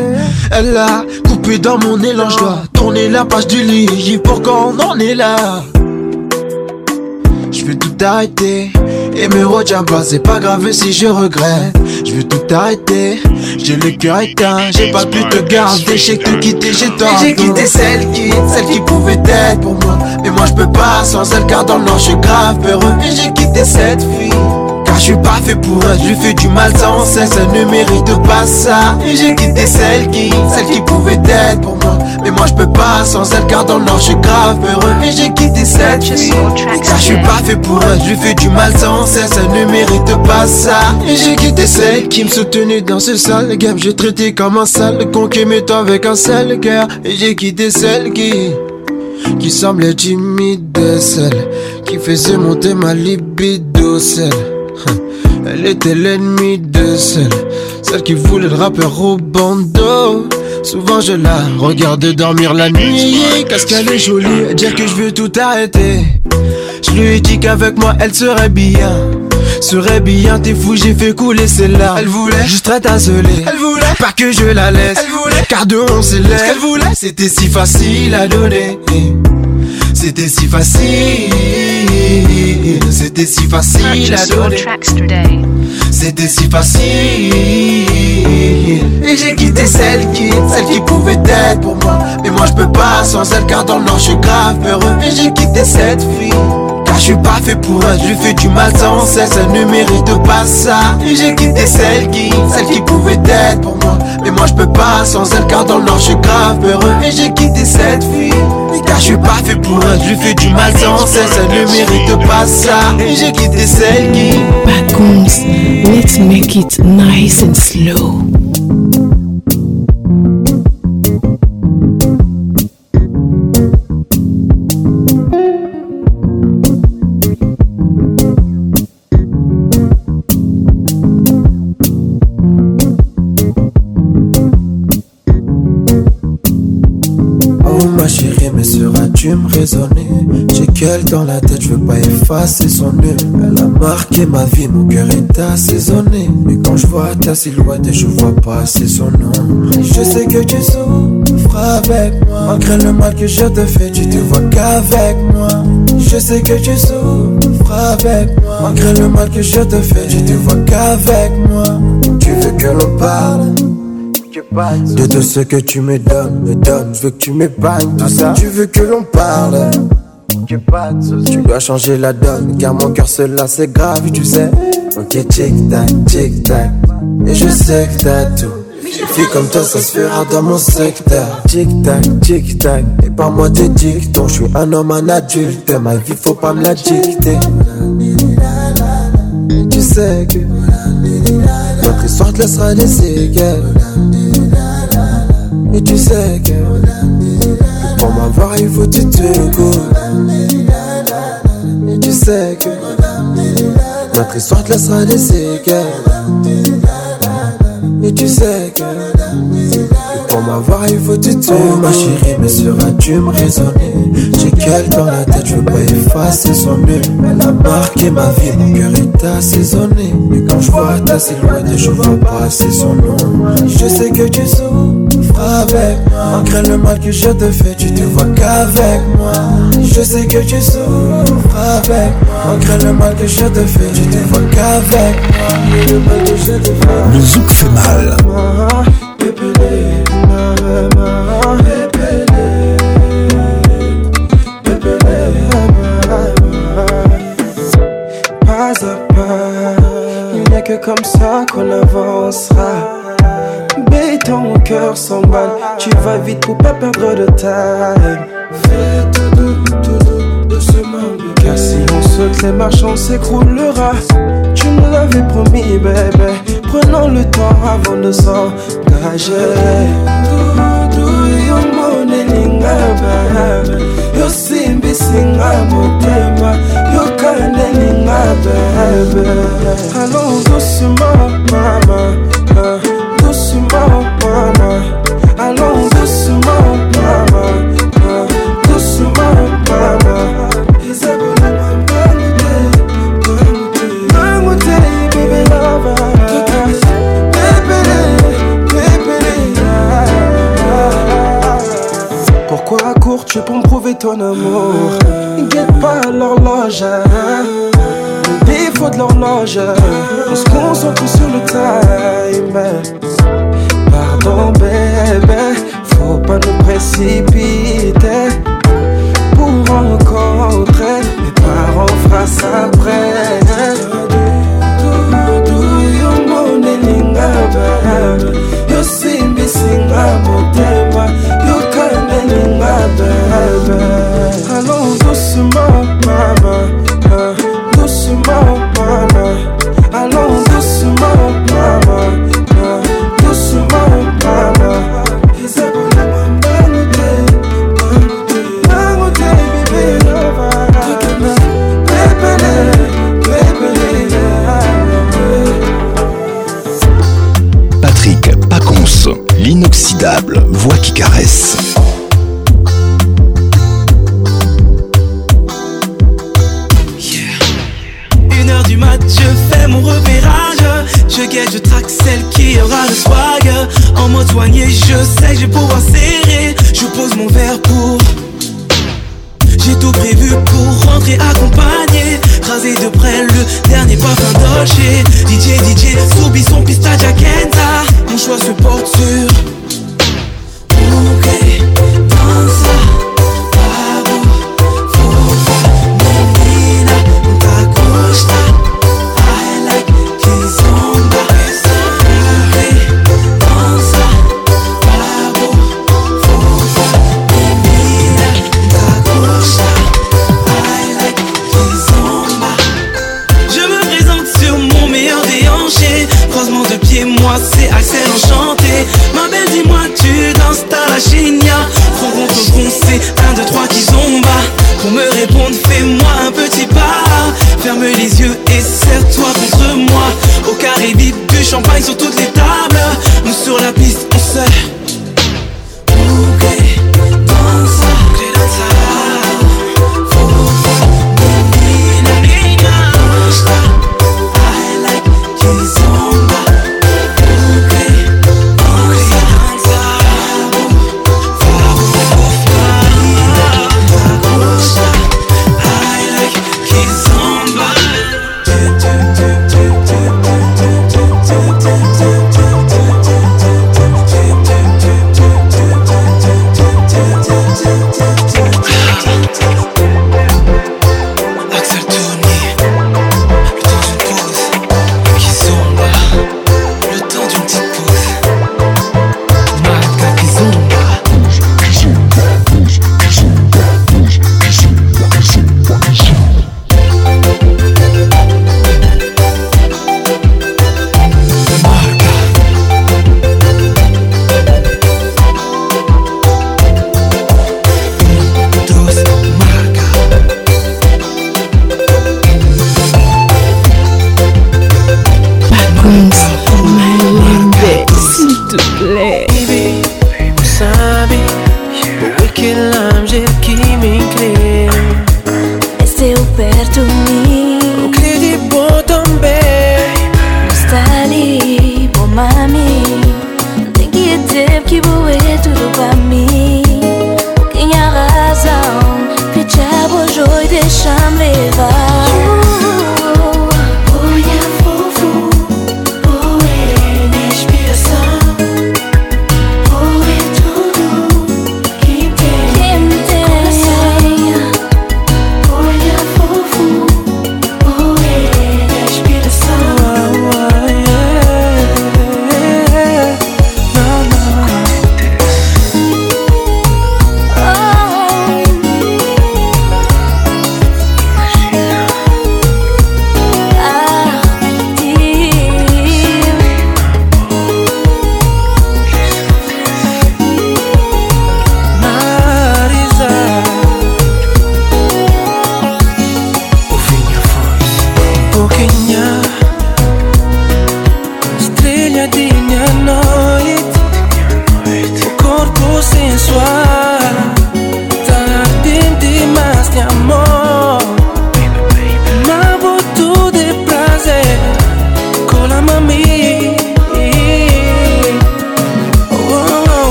Elle a coupé dans mon élan, je dois tourner la page du lit Pour qu'on en est là Je veux tout arrêter et me retiens pas, c'est pas grave si je regrette Je veux tout arrêter, j'ai le cœur éteint J'ai pas pu te garder, j'ai tout quitté, j'ai tort J'ai quitté celle qui, celle qui pouvait être pour moi Mais moi je peux pas sans elle car dans le je suis grave peureux Et j'ai quitté cette fille je suis pas fait pour elle, je lui fais du mal sans cesse, ça ne mérite pas ça. Et j'ai quitté celle qui, celle qui pouvait être pour moi. Mais moi je peux pas sans elle, car dans l'or je suis grave heureux. Et j'ai quitté cette fille, car je suis pas fait pour elle, je fais du mal sans cesse, elle ne mérite pas ça. Et j'ai quitté celle qui me soutenait dans ce sale game, j'ai traité comme un sale con qui avec un sale cœur. Et j'ai quitté celle qui qui semblait timide, celle qui faisait monter ma libido, celle elle était l'ennemi de celle, celle qui voulait le rappeur au bandeau. Souvent je la regarde dormir la nuit. Qu'est-ce qu'elle est jolie, dire que je veux tout arrêter. Je lui ai dit qu'avec moi elle serait bien. Serait bien, t'es fou, j'ai fait couler celle-là. Elle voulait juste assolée. Elle voulait pas que je la laisse. Elle voulait car de on voulait, c'était si facile à donner. C'était si facile c'était si facile C'était si facile. Et j'ai quitté celle qui, celle qui pouvait être pour moi. Mais moi je peux pas sans elle car dans le je suis grave heureux. Et j'ai quitté cette fille. Car je suis pas fait pour elle, je fais du mal sans cesse, elle ne mérite pas ça. Et j'ai quitté celle qui, celle qui pouvait être pour moi. Mais moi je peux pas sans elle car dans le je suis grave heureux. Et j'ai quitté cette fille. Car je suis pas fait pour elle, je lui fais du mal sans cesse, elle ne mérite pas ça. Et j'ai quitté celle qui. Par contre, let's make it nice and slow. qu'elle dans la tête, je veux pas effacer son nom Elle a marqué ma vie, mon cœur est assaisonné. Mais quand je vois ta silhouette et je vois pas c'est son nom. Je sais que tu souffres avec moi. Malgré le mal que je te fais, tu te vois qu'avec moi. Je sais que tu souffres avec moi. Malgré le mal que je te fais, tu te vois qu'avec moi. Tu veux que l'on parle? De tout ce que tu me donnes, me donnes, je veux que tu m'épargnes tout ça. Tu veux que l'on parle tu dois changer la donne, car mon cœur cela c'est grave, tu sais. Ok, tic tac, tic tac. Et je sais que t'as tout. Une fille comme toi, ça se fera dans mon secteur. Tic tac, tic tac. Et pas moi tes dicton. je suis un homme, un adulte. Ma vie, faut pas me la dicter. Tu sais que notre histoire te laissera des séquelles. Et tu sais que. avoir, il faut tu tuer le coup. Et tu sais que notre histoire te laissera des séquelles. Et tu sais que Pour m'avoir, il faut tu oh, ma chérie, mais seras-tu hein, me raisonner J'ai qu'elle dans la tête, je veux pas effacer son mieux Elle a marqué ma vie, mon cœur est assaisonné. Mais quand je vois ta silhouette, je vois passer son nom. Je sais que tu souffres avec moi. Malgré le mal que je te fais, tu te vois qu'avec moi. Je sais que tu souffres avec moi. Malgré le mal que je te fais, tu te vois qu'avec moi. Le, zouk fait mal. Ah, ah ma, maman, bébé, ma ma. Pas à pas, il n'est que comme ça qu'on avancera. Béton, ton cœur s'emballe. Tu vas vite pour pas perdre de time. Fais tout doux, tout doux de ce monde. Car si on saute, les on s'écroulera. Tu me l'avais promis, bébé. Prenons le temps avant de s'en dudu yomonelinga baba yosimbisinga motema yokandelinga baba alonzosima mama ton amour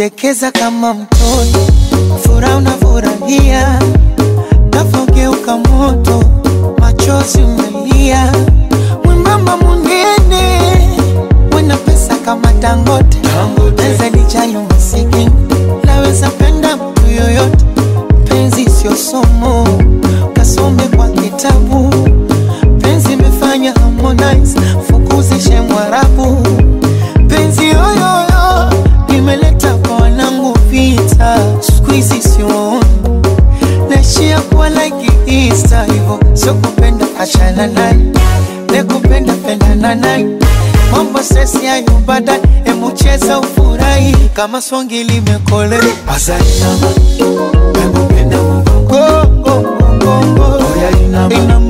kunitekeza kama mtoto kama swangi limekole azainama pembopenda mugongo oyainama oh, oh, oh,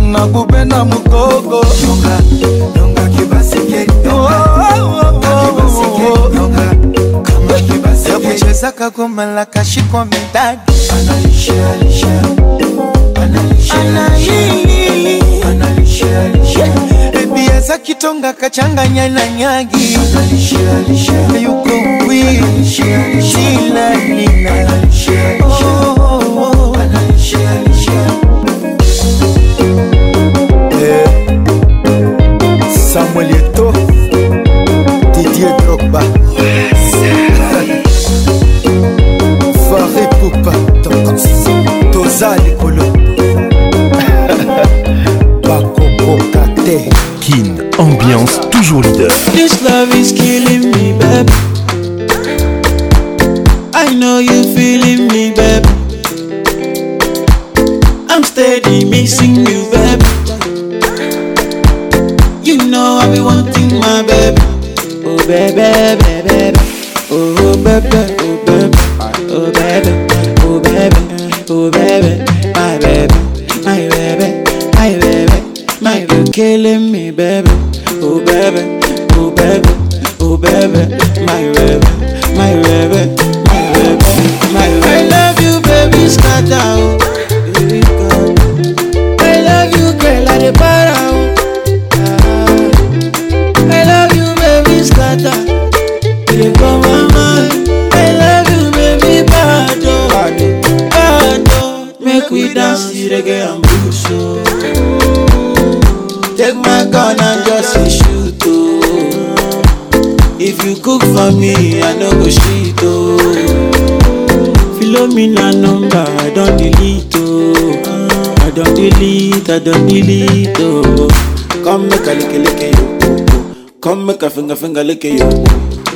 nakupenda mugogo yakuchezaka kumala kashikwa medadi ebi yaza kitonga kachanganya na nyagi analisha, analisha. cook for me i no go shit o oh. philomena number i don delete o oh. i don delete i don delete o oh. come make i leke leke yo come make i finger finger leke yo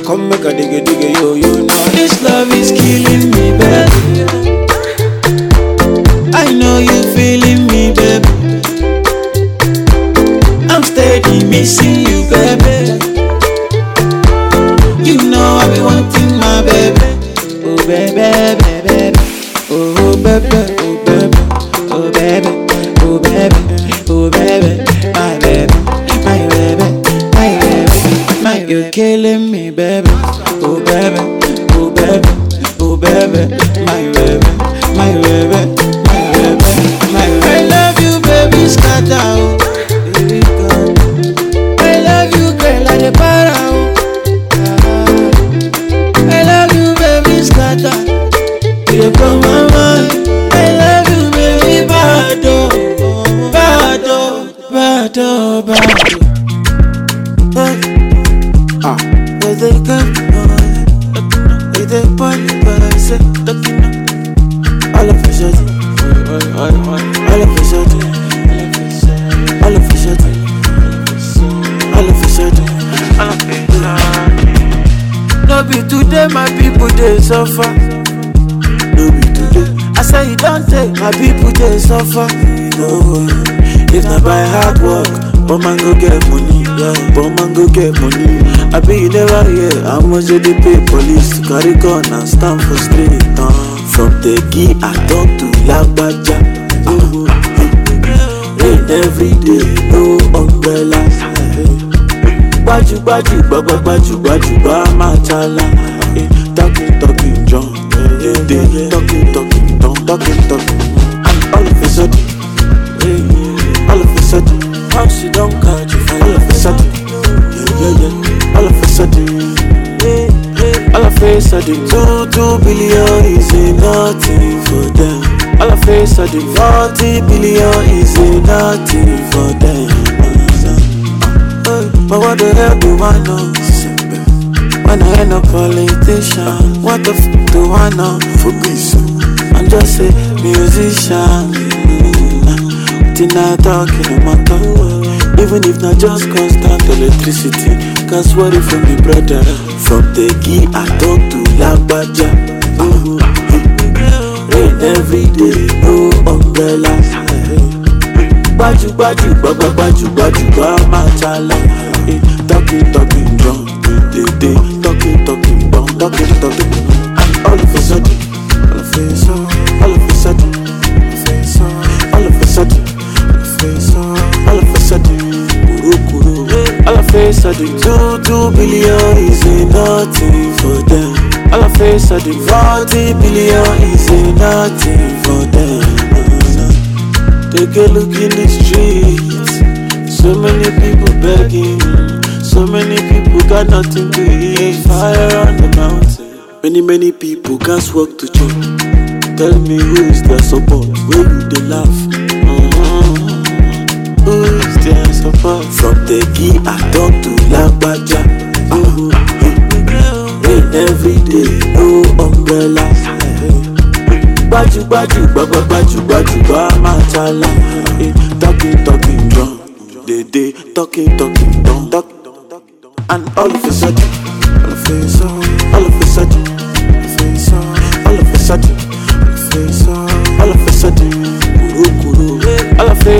come make i digge digge yo you know this love is killing me baby i know you feeling me baby i'm steady missing you baby. wanting my baby say they pay police carry gun and stand for street uh. from tegi i talk to lagbaja uh, rain every day no umbrella gbajúgbajú gbagbagbajú gbajúgba máa tala talking talking john dey talking talking don talking talking and all of a sudden all of a sudden how she don carry. face of the two, two billion is nothing for them. All I face of the 40 billion is nothing for them. Eh, but what the hell do I know? When I ain't a politician, what the f do I know? I'm just a musician. Did not talk in my tongue. Even if not just constant electricity, can not worry from the brother. From Tegi, I talk to Labaja. Uh-huh. Rain every day, no umbrella. Baju, baju, baba, baju, baju, bama, chala. Talking, talking, drunk, day, day. Talking, talking, bomb, talking, talking. all of a sudden, face I do two, two billion is nothing for them. All I face I the forty billion is nothing for them. Take a look in the streets, so many people begging, so many people got nothing to eat. Fire on the mountain, many many people can't walk to church. Tell me who is their support, where do they laugh? Uh-huh. Mm-hmm. is there? from Tegi Adon to Lagbaja. Rain every day, no umbrella. Gbajúgbajù gbagbagbajú gbajúgba máa ta la. Talking talking drum, dédé talking talking drum. And all of a sudden.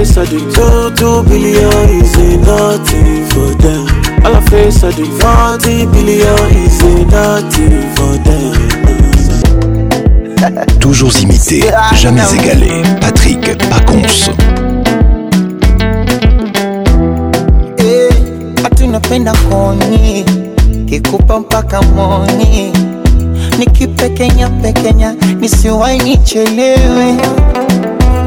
face of the two, two billion is a nothing for them. All I face of the 40 billion is a nothing for them. Toujours imité, jamais égalé. Patrick Paconce. Hey, eh, tunapenda koni kikupa mpaka moni nikipekenya pekenya nisiwai nichelewe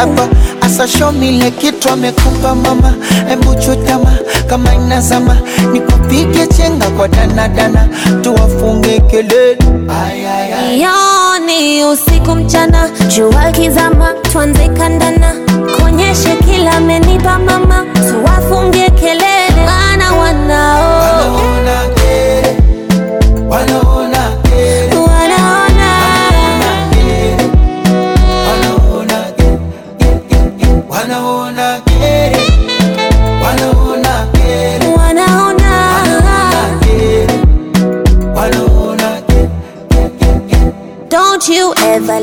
hapa asa show me le kitu amekupa mama, embu chutama kama inazama, nikupige chenga kwa danadana, tuwafunge kelele yoni usiku mchana, jua kizama, tuanze kandana, konyeshe kila amenipa mama, tuwafunge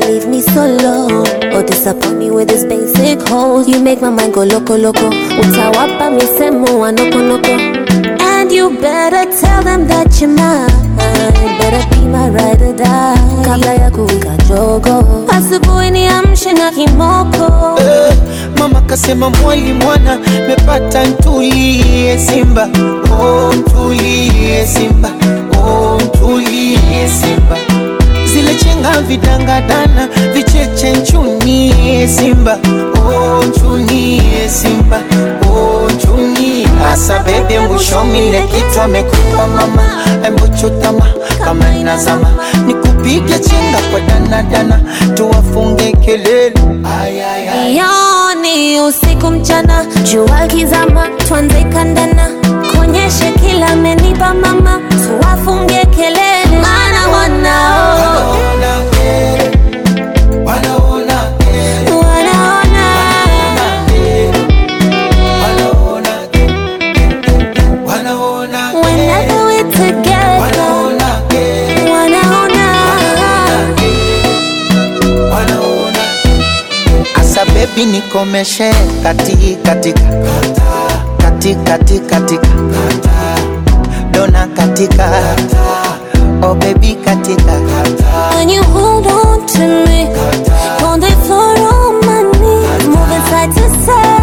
never leave me so low Or oh, disappoint me with this basic holes You make my mind go loco loco Utawapa misemo oh, wa noko noko And you better tell them that you're mine Better be my ride or die Kabla ya kuwika jogo Asubuhi niamshe na kimoko Mama kasema mwali mwana Mepata ntulie Simba Oh ntulie Simba Oh ntulie Simba Simba vidangadana vicheche nchuni eh, Simba oh, nchuni eh, Simba oh, nchuni asa bebe mbushomile kitu amekupa mama embochotama kama inazama nikupige chenga kwa danadana tuwafunge kelele yoni usiku mchana jua kizama twanze kandana konyeshe kila menipa mama tuwafunge kelele mana wanao wapi nikomeshe katikatika katikatikatika dona katika oh baby katika When you hold on to me On the floor on my knees Moving side to side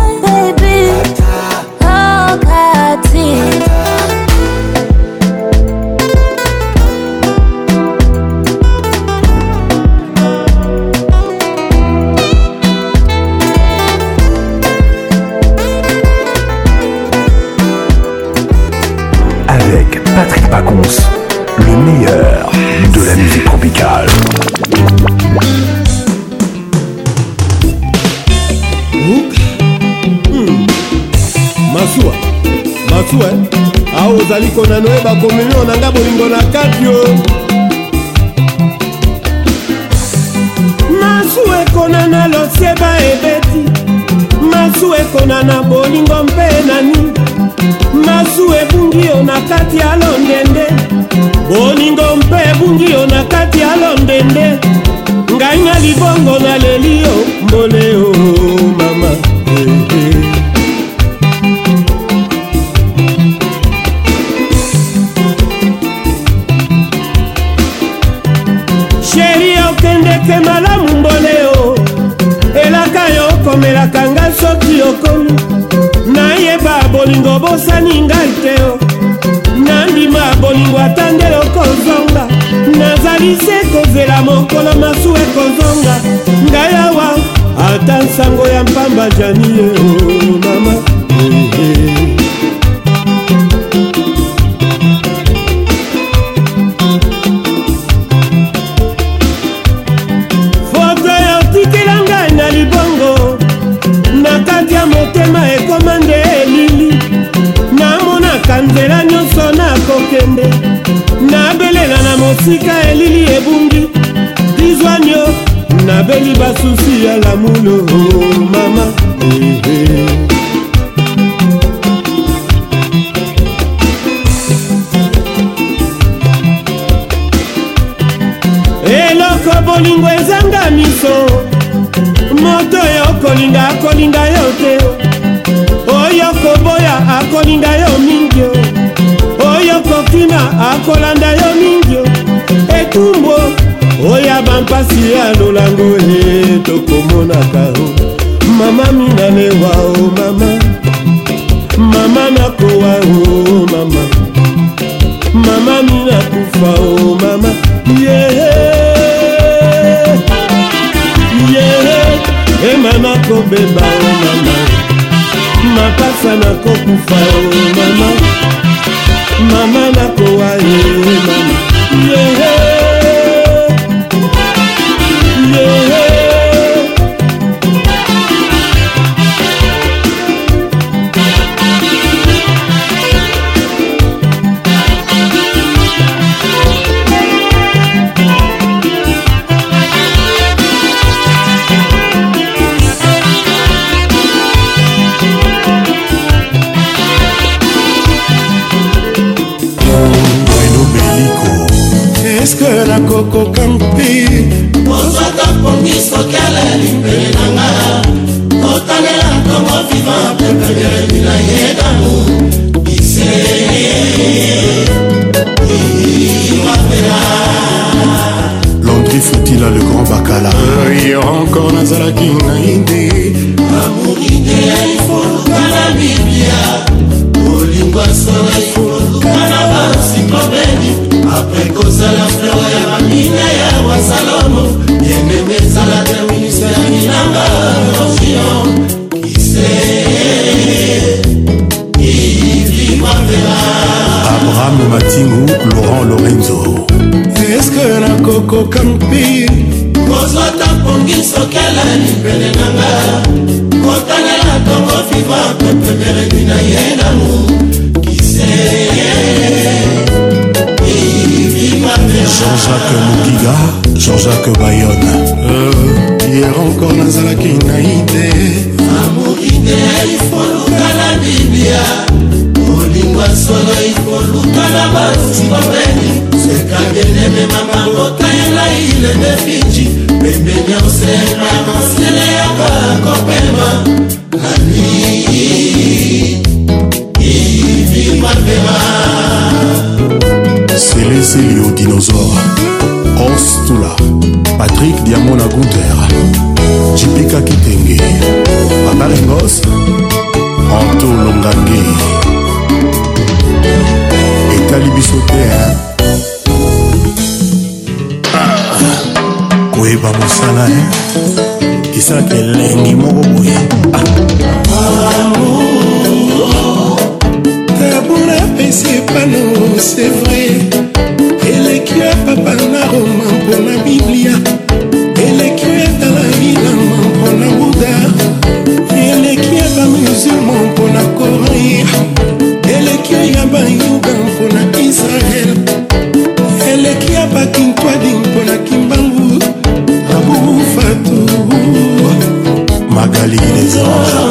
de la musique tropicale. Hmm. masuwa masuwa awa ozali konano ye bakomemio na nga bolingo na kati o masuwa ekonana losieba ebeti masu ekonana bolingo mpe nani masu ebungi yo na kati ya londende bolingo mpe ebungi yo na kati ya londende ngai na libongo naleli yo mbole o barise kozela mokolo masuwa ekozonga ngai awa ata nsango ya mpamba jani ye mama triunfam. sila le grand bakala yo encore nazalaki ngai nde amori nde efoka na biblia olingo asala efoka na bansingo beni apres kozala fleur ya bamina ya wasalomo yememe ezala te ministere milanga notion kise ivimavera abraham matingu laurent lorenzo nakokoka mpi kozwata pongi sokela libele nanga kotangela tongo viva pepemeredi na ye namu kise jean-jacques mokiga jean-jacques bayonne euh, hier encore nazalaki nai te amouride ifolukala bibia olingwa solo ifolukala batuba ememaka ngotayela ilende finji pembeni ya mosema mosele yaka kopema ani ivimapema seleseli o dinosaure ostula patrik diamona gunter jipika kitenge babarengos anto longange etali biso te koyeba mosala esalaka elengi moko boye tabona pesi pano c'est vrai eleki ya papa na roma mpona biblia 离你走。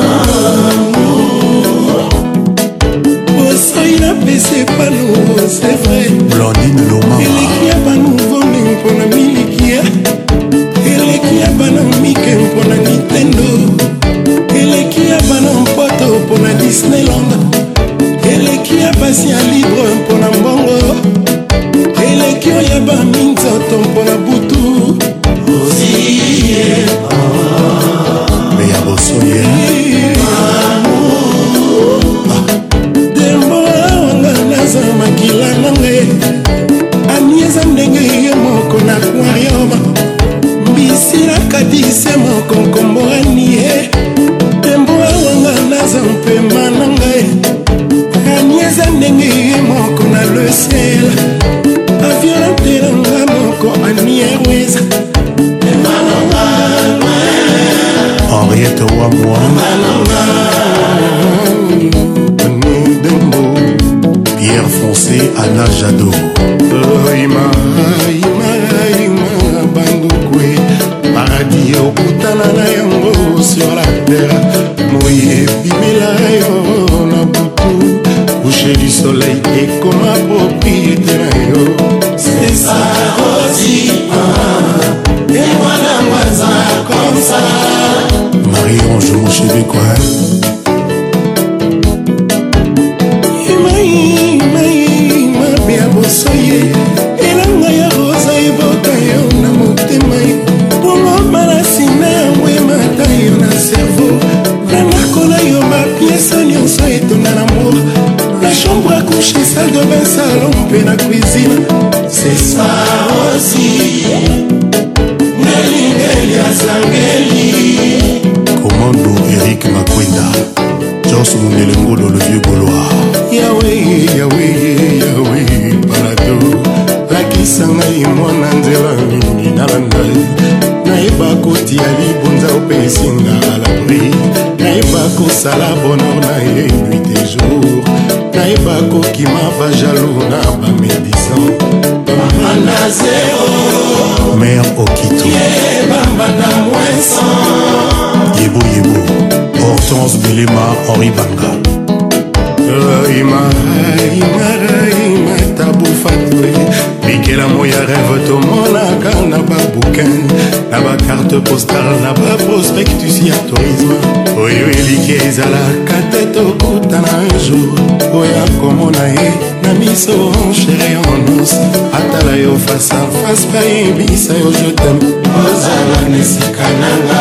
biso sheri onus atala yo fasa fase bayebisa yo jotem ozala na esika nanga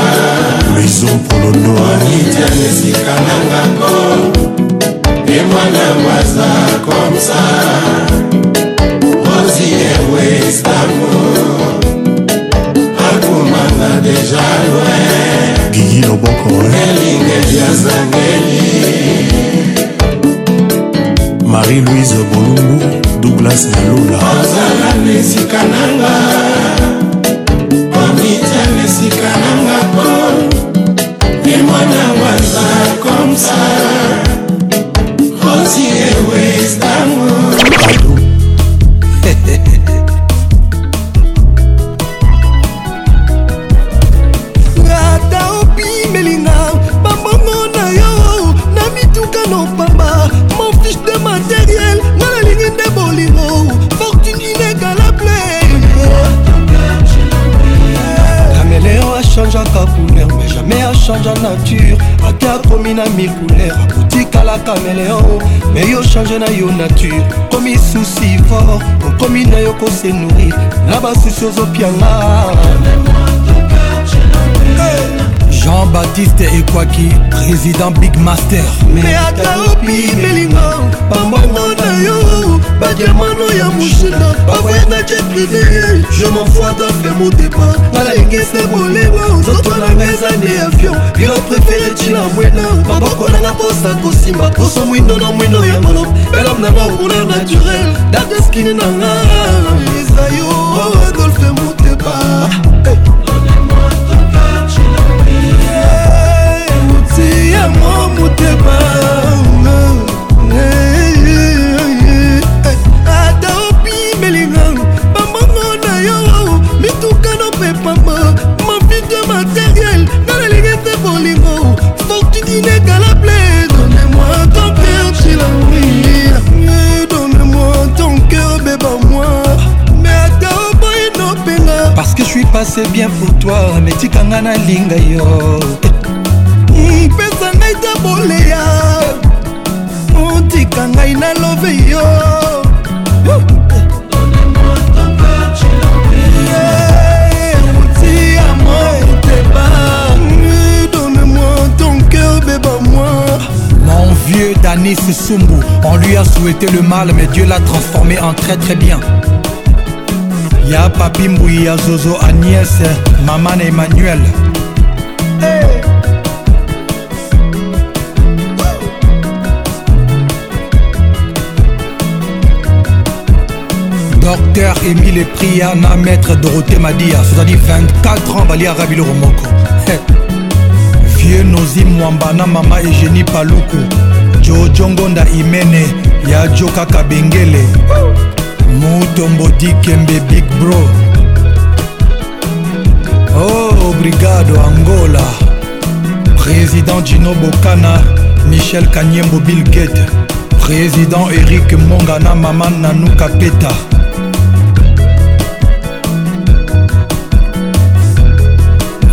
rizo polondo anitya na esika nanga po ye mwana mwaza komsa ozi ewestamo akomanga deja loin gigi loboko elingeli azangeli marie-louise bolungu douglas nalula ozala na esika nanga komita na esika nanga se nourrir na basusi ozopianga jean-baptiste ekwaki président big master me ata opi belingo bambongo na yo badiamano ya mushina bavoyage privé je m'enfoi dafe motepa nalengese bolema nzoto nanga eza nde avion biro préféré ntina mwena maboko nanga mposa kosimba poso mwindo na mwindo ya mono elome nanga okuna naturel dateskini nanga after you. Oh, oh, c'est bien pour toi netikanga nalinga yo mpesa hmm, ngai ta boleya otika ngai nalove yo hmm, Mon vieux Danis Soumbou, on lui a souhaité le mal, mais Dieu l'a transformé en très très bien. ya papi mbui ya zozo agnès mama na emmanuel hey. docteur émile pria na maître dorothé madia sozali 24 ans balia rabiloko moko vieux nozi mwamba na mama egénie paluku jojongonda imene ya jo kaka bengele oh. mutombodi kembe big bro oh obrigado angola président gino bokana michel kanyembo bill gate président erik mongana mama nanuka peta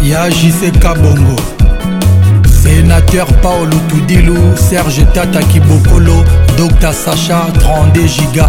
ya jc kabongo sénateur paolo tudilu serge tata kibokolo dr sacha 32 giga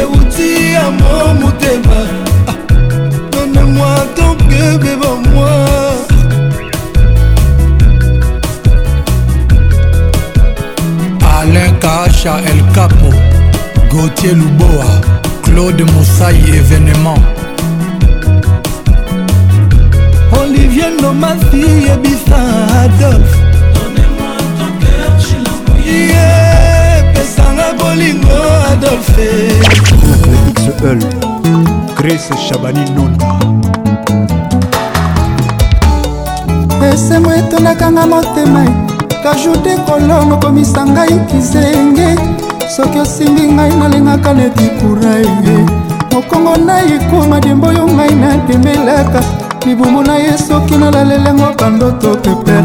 euti ya mo motema ah, done moi ton que beba moi alain kacha el capo gautier luboa claude mousai événement olivier nomasi yebisa adolphe Yeah. bolingo adolfe xl grace chabani nonda esemo etondaka nga motema kajude kolongo komisa ngai kizenge soki osimbi ngai nalingaka neti kuraye mokongo na ekoma dembo oyo ngai natembelaka libumu na ye soki nalalelengo bandoto peper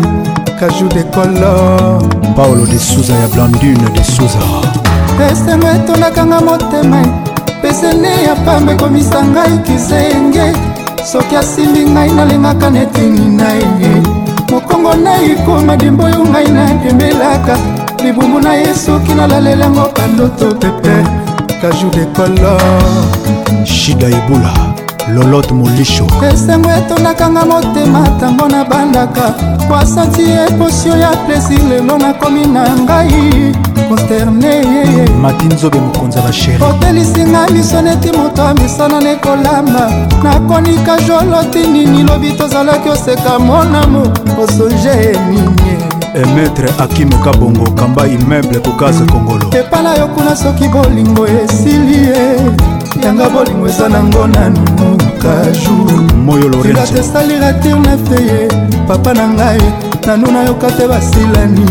kajou de kolor paolo de souza ya blandune de souza esengo etondaka nga motema e. pesele ya pamba ekomisa ngai kizenge soki asimbi ngai nalengaka netini na ye mokongo na ekoma dimbo oyo ngai nadembelaka libumbu na ye soki nalalelango bandoto pepe kaju de kolor shida ebula lolot molisho esengo etondakanga motema ntango nabandaka kwasanti eposio ya plesir lelo nakomi na ngai consterne mati nzobe mokonzi ya basheri otelisinga miso neti moto ya misano nekolamba nakonika joloti nini lobi tozalaki oseka monamo osonje nini emetre e akime kabongo kamba immeuble kokasa kongolo epala yo kuna soki bolingo esili ye yanga bolingo eza nango nanu kajourate esalira tir nefe ye papa na ngai nanu nayoka te basilani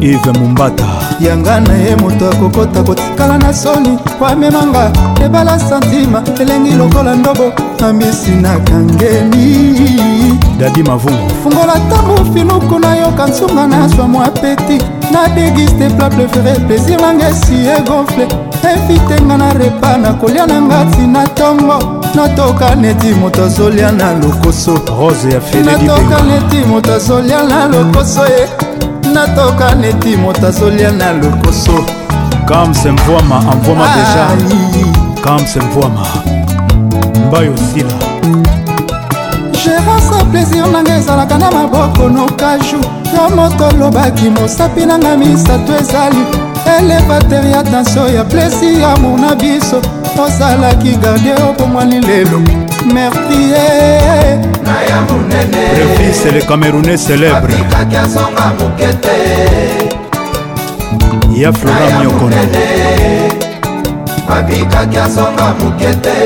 eve mombata yanga na ye moto akokota kotikala na soni po amemanga ebala santima elengi lokola ndobo ambisi na kangeli dadi mavungu fungola tambu finuku nayoka nsunga na swa mwa peti na degiste pla préféré plaisir nanga esi egonfle evitenga na repa na kolia na nga ntina ntongo natoka neti moto azolia na lokoso rose ya natoka neti moto azolia na lokoso ye eh. natoka neti moto azolia na lokoso kamse mvwama amvwama deja kamse mvwama mbayo sila gérance plaisir na ngai ezalaka na maboko nokaju yo moko olobaki mosapi na ngai misato ezali elevater ya danso ya plesi ya amour na biso ozalaki gardie obomwani lelo mertie ya monene refise oh, oh, le camerounais célèbre atikaki azonga mokete ya flora miokono abikaki azonga mokete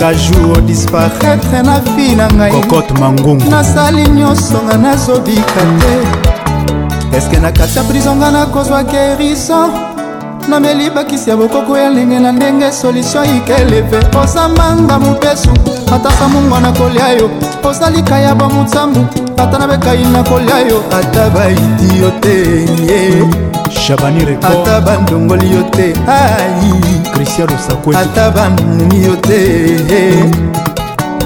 nakoka jour disparaitre na vi na ngaicocote mangungu nasali nyonso nga nazobika te eske na kati ya prison nga nakozwa gerison nameli bakisi ya bokoko ya ndenge na ndenge solutio ikeleve osamanga mobesu ata samungo nakolia yo osalika ya bamotsambu ata na bekai nakolia yo ata baidi yo te ye yeah. shabani rekoata bandongoli yo te ai kristian osakwei ata banini yo te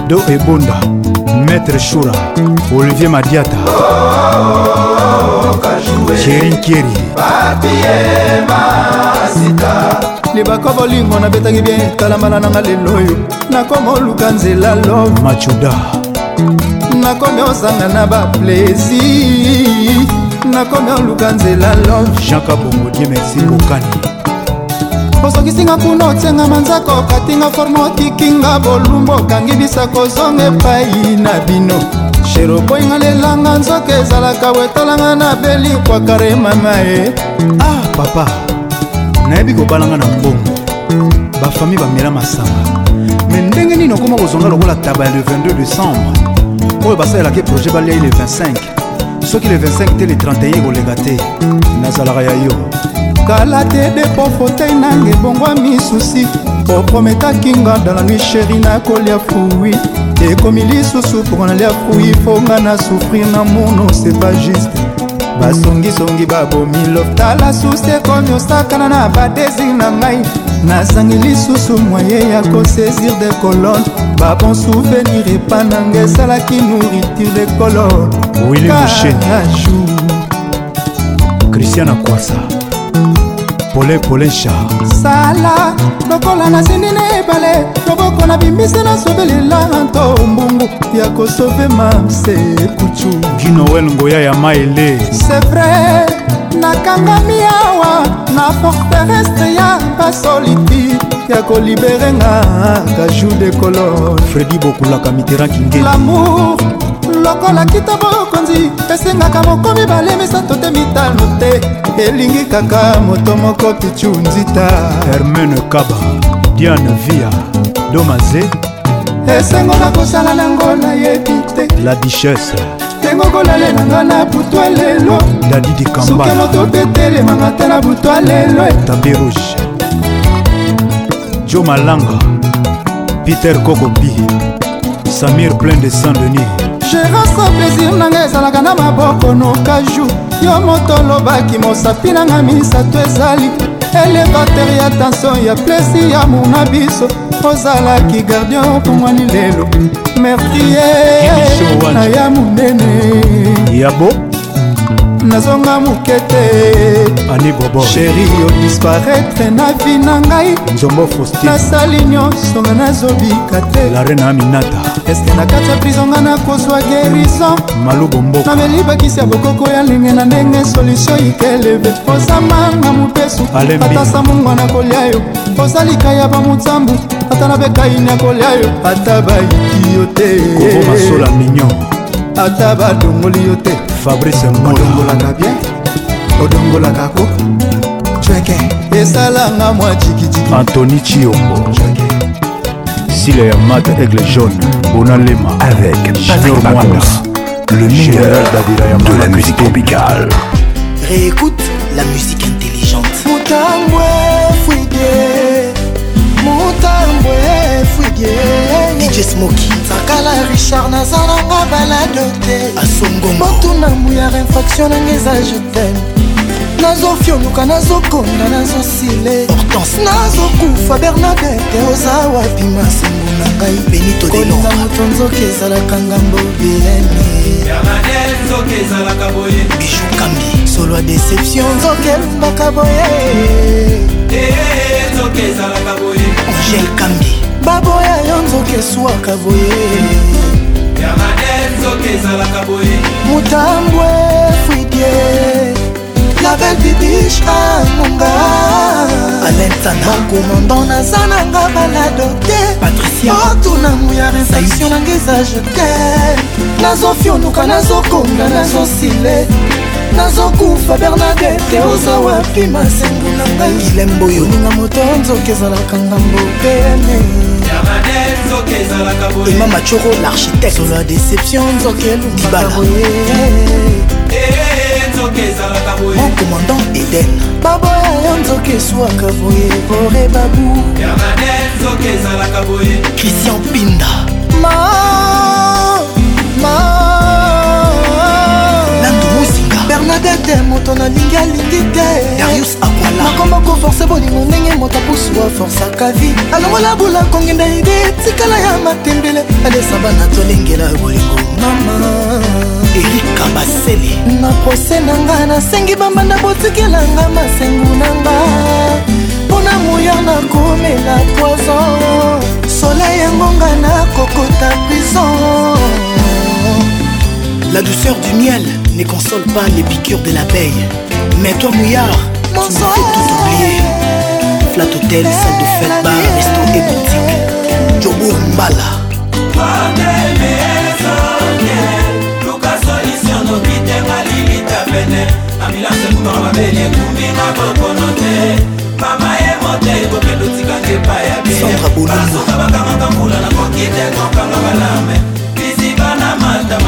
do ebonda maître shura olivier madiata sheri nkeri libaka bolingo nabetaki bien talambala nanga lelo oyo nakoma oluka nzela lo machuda nakomi ozanga na baplaisir nakomi oluka nzela love jean kabongo die merci kokani osokisinga kuna otianga manzaka okatinga forma otikinga bolumbu okangi bisa kozonga epai na bino shero okoyinga lelanga nzoka ezalaka wetalanga na belikwakare mama e ah papa nayebi kobalanga na mbongo bafami bamela masanga me ndenge nini okoma kozonga lokola taba ya le 22 décembre oyo basalelaka projet balia ye le 25 soki le 25 te le 31 ekoleka te nazalaka ya yo kala te depo fotei nange ebongwa misusi oprometaki nga dans la nuit sheri nakolia fui ekomi lisusu mpongo nalia fui fo nga na souffrir na mono c'est pas juste basongisongi babomi loftala susi ekomi osakana na badesir na ngai nazangi lisusu moye ya kosaisir de colone babon souvenir epa nanga esalaki nourriture de colone willimusheni christian akwasa pole pole char sala lokola nasindi na ebale loboko na bimbisi nasobelela nto mbungu ya kosove masekucu ginoel ngoya ya maele sevre nakangami awa na forteresse ya basoliti ya kolibere nga kaju de color fredi bokulaka miterankingelamour lokola kita bokonzi esengaka moko mibale misato te mitano te elingi kaka moto moko pichu nzita hermene kaba diane via domaze esengo na kosala nango nayebi te la duchesse ndenge okolalela nga na butwa lelo dadidi kambasuke moto mpe telemanga te na butwa lelo tabe rouge jo malanga peter kokobi samir plein de saint denis gérance plaisir na ngai ezalaka na maboko nokaju yo moto olobaki mosapi na ngai misato ezali elevater ya tension ya plesi ya muna biso ozalaki gardien opongwani lelo mertie na ya monene yabo nazonga moke te sheri yo disparaitre na vi na ngai nasali nyonso nga nazobika te eske na kati ya prizo nga nakozwa gerison nameli bakisi ya bokoko ya ndenge na ndenge solutio ikeleve osamanga mopesu ata samungwa na kolia yo osalika ya bamotambu ata na bekaini ya kolia yo ata bayiki yo te ata badongoli yo te fabrice odongolaka bien odongolaka ko cweke esalanga mwa jikijiki antony chiombo sila ya mat aigle jaune bona lema avec junior moinas le meilleur de la musique tropicale réécoute la musique intelligente mutambwe fwige mutambwe fwige dj smoki sakala richard nazalanga balado te asongomotuna muyar infraction nanga eza jetem nazofioluka nazokonda nazosile nazokufa bernadete oza wapi masengo na ngai benitokolinga moto nzoki ezalaka ngambo bieni bijukambi solo ya deception nzoki elungaka boye angel kambi baboya yo nzoki eswaka boye motambwe fridie label bibish anunga bakomandant naza nanga balado te otunamu ya resaction nanga eza je te nazofionuka nazokonga nazosile nazokufa bernadete oza wapi masengo na ngai ilembo yoninga moto nzoka ezalaka ngambo pene ema machoro l'architecte solo ya déception nzoka elumbaboye eh, eh, mon commandant eden baboya yo nzoka eswaka boye bore babu christian pinda ma, ma. kadete moto nalingi alingi te makomba koforce bolingo ndenge moto apusu aforsaka vi alongola bula kongenda ide etikala ya matembele alesa bana tolengela bolingo mama erika basele na prose na nga nasengi bambanda botikelanga masengu na nga mpona moya nakomela poison soleil yangonga nakokota prison la douceur du miel ne console pas les piqûres de l'abeille. Mais toi, mouillard, tu me fais tout oublier. Flat hôtel, salle de fête, bar, restaurant et boutique. Jobo Mbala. amilase kutonga mabeli ekumbinga bokono te mama ye mote ebokeli otikanga epai ya biye basoka bakamaka mbula nakoki te kokanga balame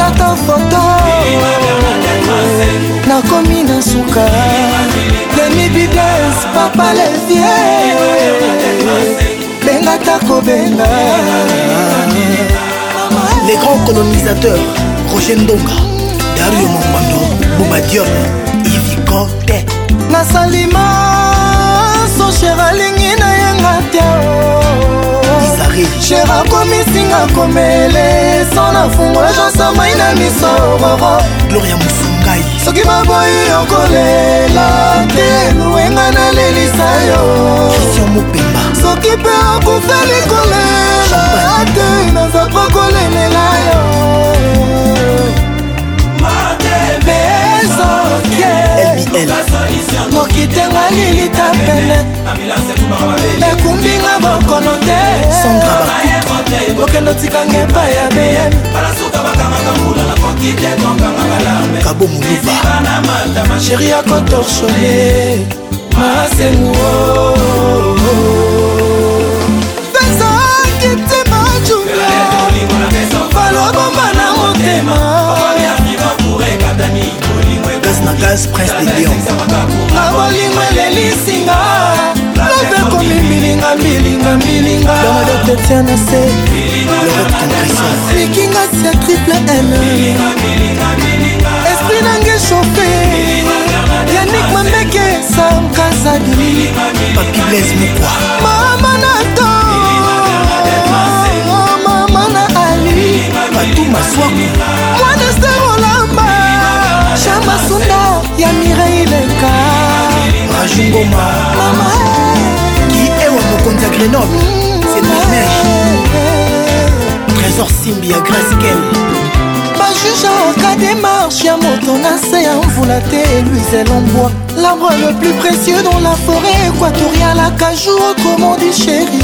nazanga ta foto nakomi na suka demibides papa levie benga ta kobenga les grands colonisateurs roger ndonga dario mongwando bobadior ivikote nasali maso sher alingi nayenga te mobali cher akomisinga komele so na fungo jansomai na miso roro gloria mosungai soki baboyi okolela te luwenga nalelisa yo mopemba soki mpe akufeli kolela te nazapa kolelela yo matebe ezoke l mokitenga lilita pene ekumbinga bokono te sandra okende otikanga epai ya bm kabo moluva sheri yakotorshone masenguo pezakitema junior balobomba na motema prince na gaz prince de lion na bolingo elelisinga lobe ekomi mbilinga mbilinga mbilinga domadotetiana se likinga sia triple n esprit nange chauffe yanik mameke samkazadi papibles mokwa mama nato mama na ali batu maswaku mwana star Elise Ngoma Qui est au Mokonza Grenoble C'est ma mère Trésor Simbi à Grace bajuge aoka démarche ya moto na se ya mvula te eluise lomboa l'arbre le plus précieux dans la forêt équatoriale akaju okomo di chéri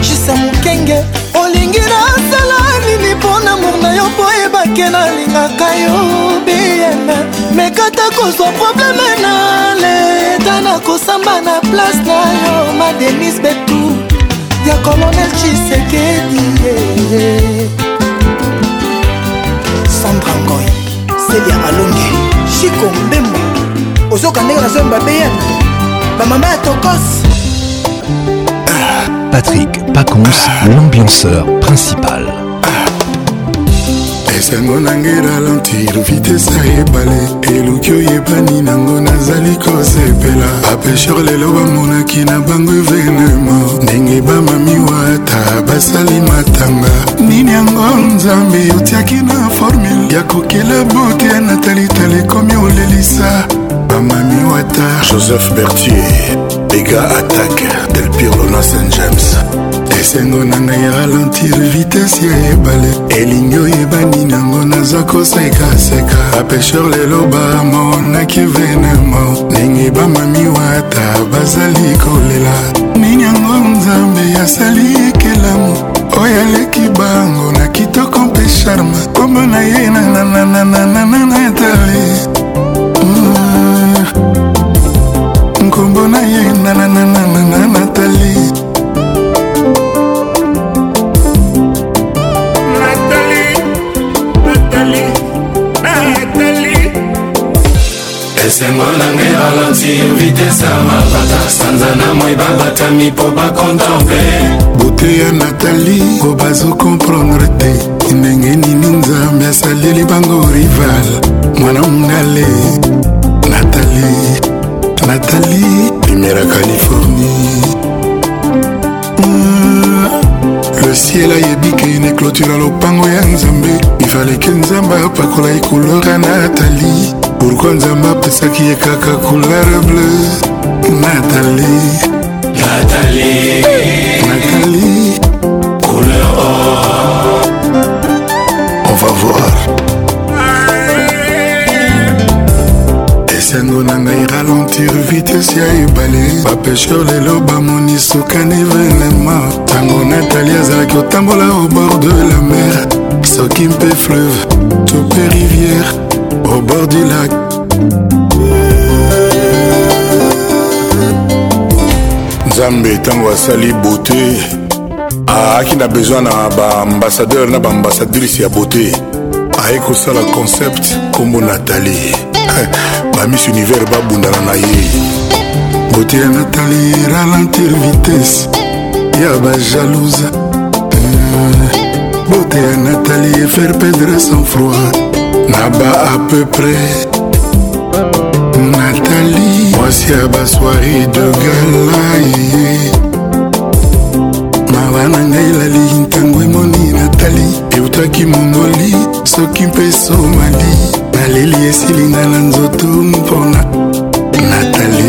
jisa mokenge olingi nasala nini mpo na mour na yo mpo make nalingaka yo bieme mekata kozwa probleme na leta nakosamba na place na yo madenis betu ya kolonel chisekedi sandra ngoi selia malonge chiko mbembo ozoka ndenge nazoyo babeyene bamama ya tokos Patrick Pacons, l'ambianceur principal. esengo nange ralentir vitese ya ebale eluki oyebani nango nazali kosepela bapesher lelo bamonaki na bango evenema ndenge bamamiwata basali matanga nini yango nzambe otiaki na formule ya kokela bote na talitala ekomi olelisa bamami wata joseph bertier ega attaque del pirlo na st james esengo na ngai ralentir vitese ya ebale elingi oyebani nango naza kosekaseka bapesher lelo bamonaki venemo ndenge bamami wata bazali kolela nini yango nzambe asali ekelamu oyo aleki bango na kitoko mpe charme kombo na ye nananananananatale nkombo na ye nananana sengo nanga ebalansi vitese ya mabata sanza na moi babatami mpo bakontemple bote ya natali ko bazokomprendre te ndenge nini nzambe asaleli bango rival mwana mongale natali natali primera californie hmm, le ciel ayebi ke neclôtura lopango ya nzambe ifaleke nzambe apakola ekulora natali pourkui nzambe apesaki ye kaka couleur bleu natalie natalie natalie couleur or on va voir esengo na ngai ralentir vitese ya ebale bapesher lelo bamoni sukani venema ntango natalie azalaki kotambola au bord de la mer soki mpe fleuve to mpe rivière au bord du lac. nzambe ntango asali beauté aaki na besoin na baambasadeur na baambasadrice ya beauté aye kosala concept nkombo natali bamis univers babundana na ye beauté ya natali ralentir vitesse ya bajalouse beauté ya natali faire perdre sans froid na ba à peu près nathalie mwasi ya basoiri de galaye mawa na ngai elali ntango emoni natali eutaki mongoli soki mpe somali naleli esilinga na nzoto mpona natali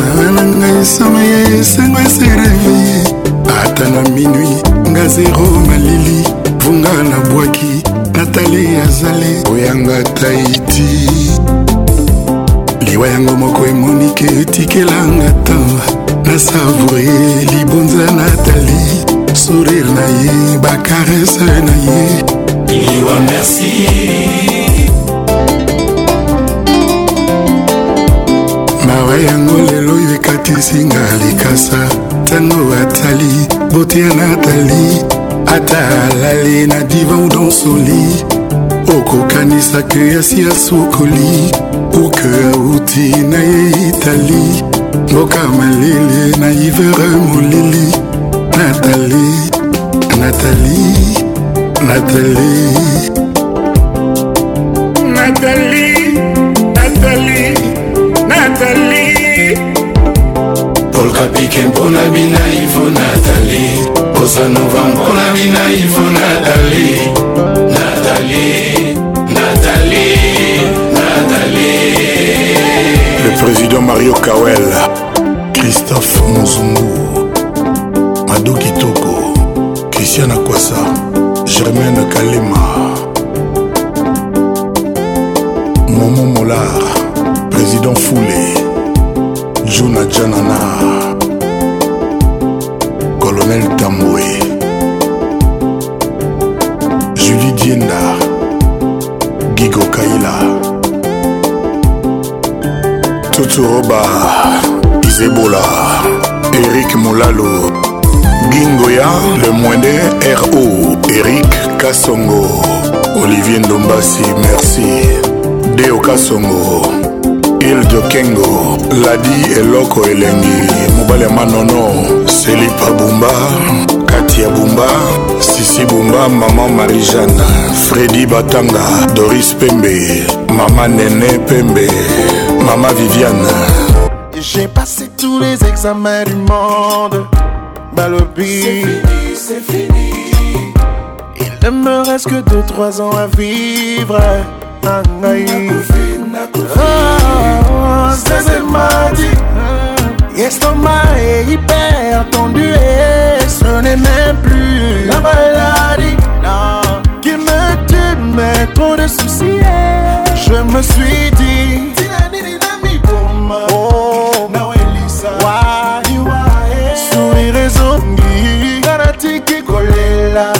mawa na ngai esomaye esengo esereveye ata na minui nga zero malili vunga na bwaki natali azali koyanga taiti liwa yango moko emonike etikelanga tan nasavoure libonza natali sourire na ye bakarese na ye liwa merci mawa yango lelo oyo ekatisinga likasa ntango atali botia natali ata alali na divan donsoli okokanisaka yasi ya sokoli kuke auti na ye itali mboka malele na ivere molili natali natali natali natali natali natali polkapike mpona bina ivona Nathalie Bossa Nova mpona bina ifo Nathalie Nathalie Nathalie Nathalie Le président Mario Kawel Christophe Mozungu Madou Kitoko Christian Akwasa Germaine Kalema Momo Molar Président Foulé Juna Janana Lionel Tamboué Julie Dienda Gigo Kaila Tuturoba Isebola Eric Molalo Gingoya Le Moindé RO Eric Kassongo Olivier Ndombasi Merci Deo Kassongo il de kengo ladi eloko elengi mobali ya manono selipa bumba kati ya bumba sisi bumba mama marijane fredi batanga doris pembe mama nene pembe mama viviane j'ai passé tous les examens du monde balobi c'est fini, fini il ne me reste que 2-3 ans à vivre à magique. L'estomac est hyper tendu et ce n'est même plus la maladie non. qui me tue, mais trop de soucis. Je me suis dit. Oh, why? Sourire zombie, garantie qui colle là.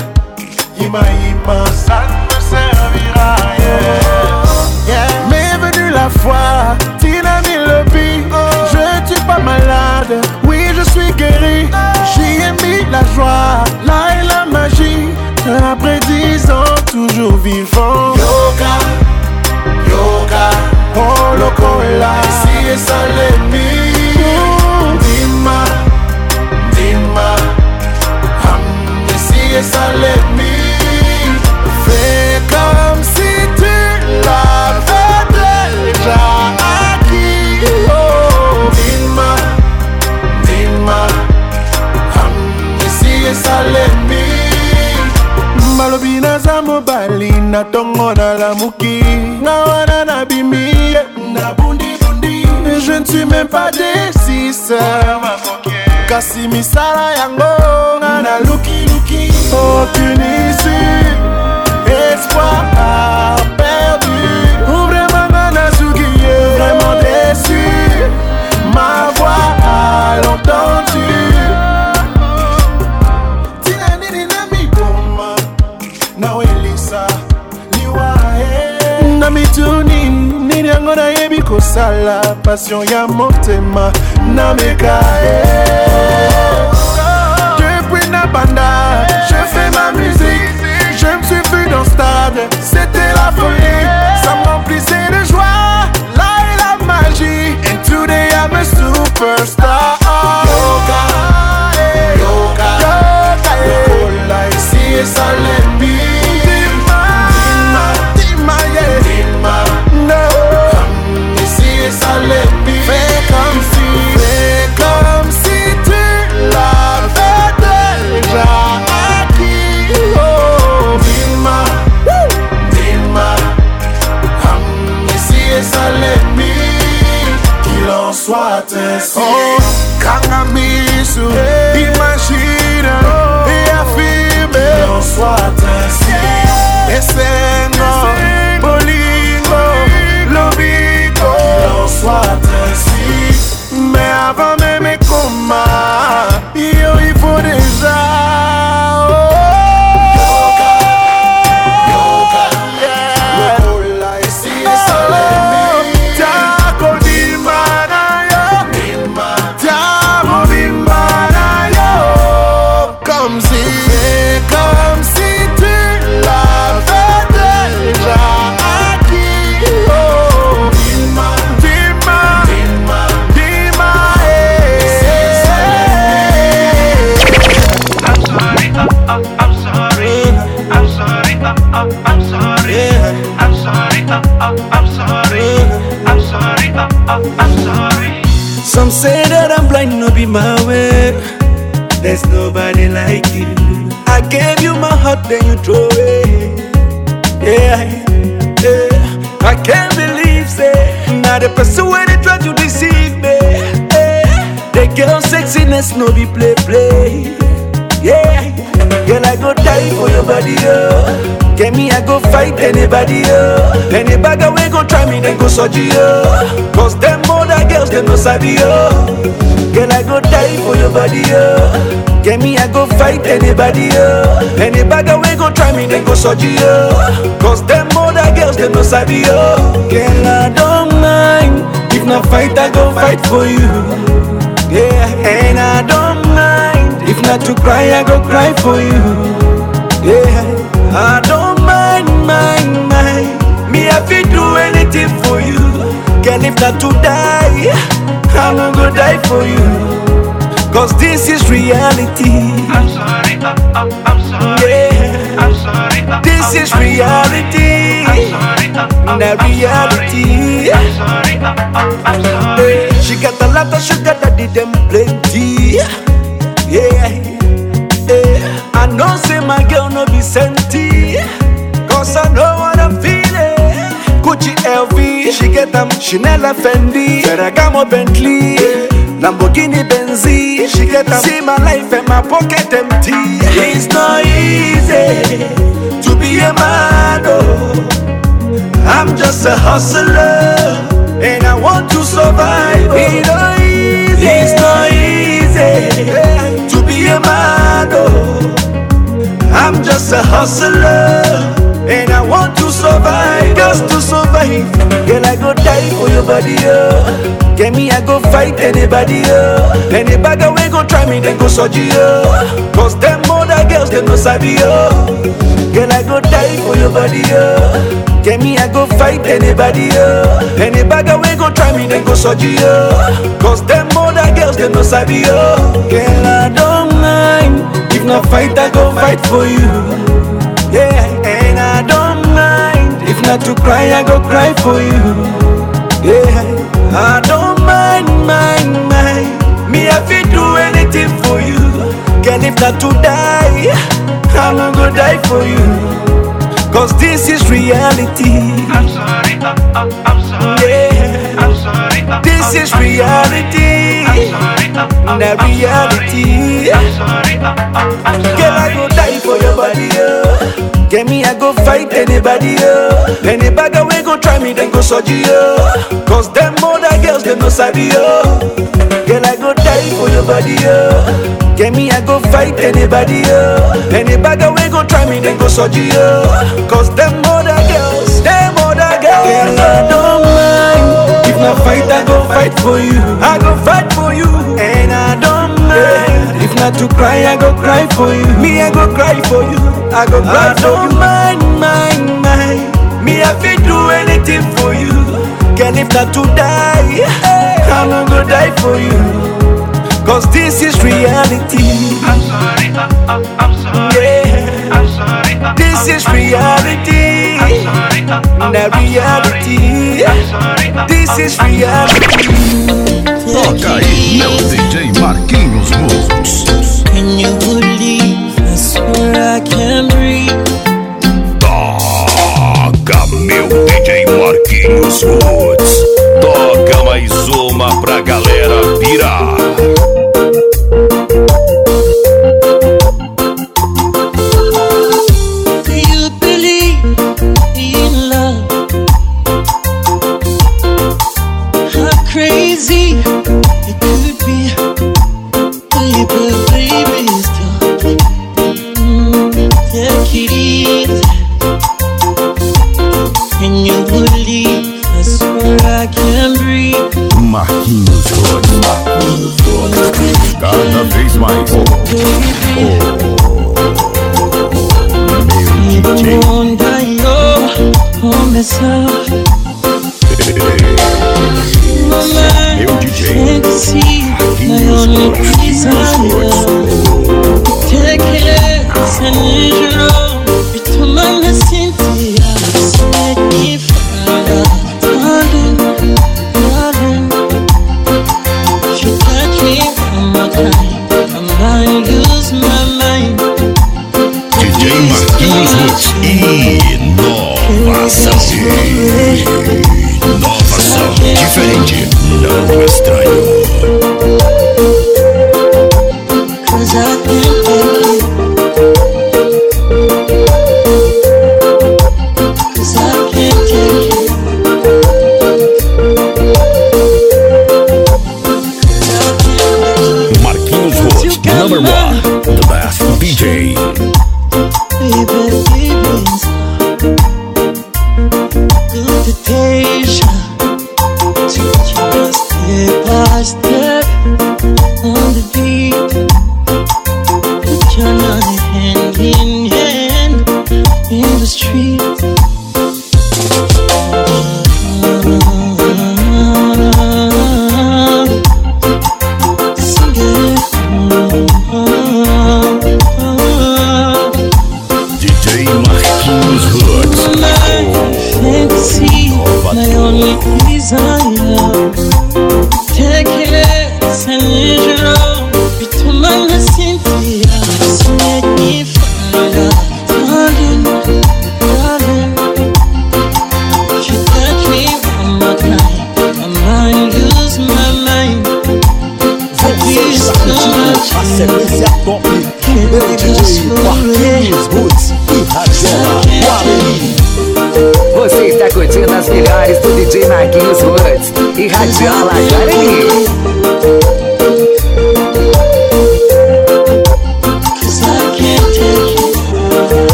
Après dix ans, toujours vivant. Yoga, yoga, oh loco est là. Si et ça l'ennemi. Dima, dima, ham, si et ça l'ennemi. matongo nalamuki nga wana nabimi ye nabundibundi je ne suis même pas desise kasi misala yango nga nalukiluki oh tunisi espoir kosala passion ya motema na mekae eh. depuis na banda je fais ma musique je me suis vu dans stade c'était la folie ça m'emplissait de joie là est la magie and today I'm a superstar Yoka, yoka, yoka, yoka, yoka, yoka, yoka, yoka, yoka, yoka, Alepi Fais comme si Fais comme si tu l'avais déjà acquis oh, Dima Dima Ham, Messie et Salepi Qu'il en soit ainsi say that I'm blind, no be my way. There's nobody like you. I gave you my heart, then you throw it. Yeah, yeah. I can't believe, say, now the person where they try to deceive me. Yeah. The girl sexiness, no be play, play. I go die for your body, oh. Get me, I go fight anybody, oh. Any bagger we go try me, then go surgery, oh. Cause them older girls, them no sabi, oh. Girl, I go die for your body, oh. Get me, I go fight anybody, oh. Any bagger we go try me, then go surgery, oh. Cause them older girls, them no sabi, oh. Girl, I don't mind. If not fight, I go fight for you. Yeah, and I don't if not to cry, I go cry for you. Yeah, I don't mind, mind, mind. Me, if feel do anything for you. Girl, if not to die, I'm gonna go die for you. Cause this is reality. I'm sorry, uh, uh, I, am sorry. Yeah. I'm sorry. Uh, this is reality. I'm sorry, the reality. I'm sorry, I'm sorry. She got a lot of sugar daddy, them plenty. Yeah. Yeah, yeah. I know say my girl no be senti Cause I know what I'm feeling Gucci LV, she get them Chanel Fendi Ferragamo Bentley yeah. Lamborghini Benzi She get them See my life and my pocket empty It's not easy To be a man, oh I'm just a hustler And I want to survive oh. It's not easy It's not easy yeah. I'm just a hustler and I want to survive. Just to survive life. Girl, I go die for your body, yo. Oh. Get me, I go fight anybody, yo. Oh. Any bagger when go try me, then go surgery, yo. Oh. Cause them other girls, they no sabi, yo. Girl, I go die for your body, yo. Get me, I go fight anybody, yo. Any bagger when go try me, then go surgery, yo. Cause them other girls, they no sabi, yo. Girl, I don't mind. If not fight, I go fight for you, yeah. If not to cry, I go cry for you. Yeah, I don't mind, mind, mind. Me, if fit do anything for you. Girl, if not to die, I'm gonna go die for you. Cause this is reality. I'm sorry, uh, uh, I'm sorry. Yeah. I'm sorry, uh, this is reality. I'm sorry, uh, uh, the reality. I'm sorry, I'm sorry. Girl, Get me, I go fight anybody, yo. bagger we go try me, then go surgery, yo. Oh. Cause them other girls, they no sabi, yo. Oh. Girl, I go die for your body, yo. Oh. Get me, I go fight anybody, yo. Any bagger we go try me, then go surgery, yo. Cause them other girls, them other girls. Girl, I don't mind. If I fight, I go fight for you. I go fight for you. Eh, yeah. If not to cry, I go cry for you. Me, I go cry for you. I go cry I for you. Mind, mind, mind. Me, I fit do anything for you. Can if not to die, hey. I will go die for you. Cause this is reality. I'm sorry, I, uh, I, uh, I'm sorry. Yeah. I'm sorry. I, uh, this is reality. I'm sorry, I'm, I'm, reality. I'm sorry, I'm, sorry. am this is reality. Toca aí, meu DJ Marquinhos Moves. Can you believe I can breathe? Toca, meu DJ Marquinhos Woods. Toca mais uma pra galera pirar. myself. My only reason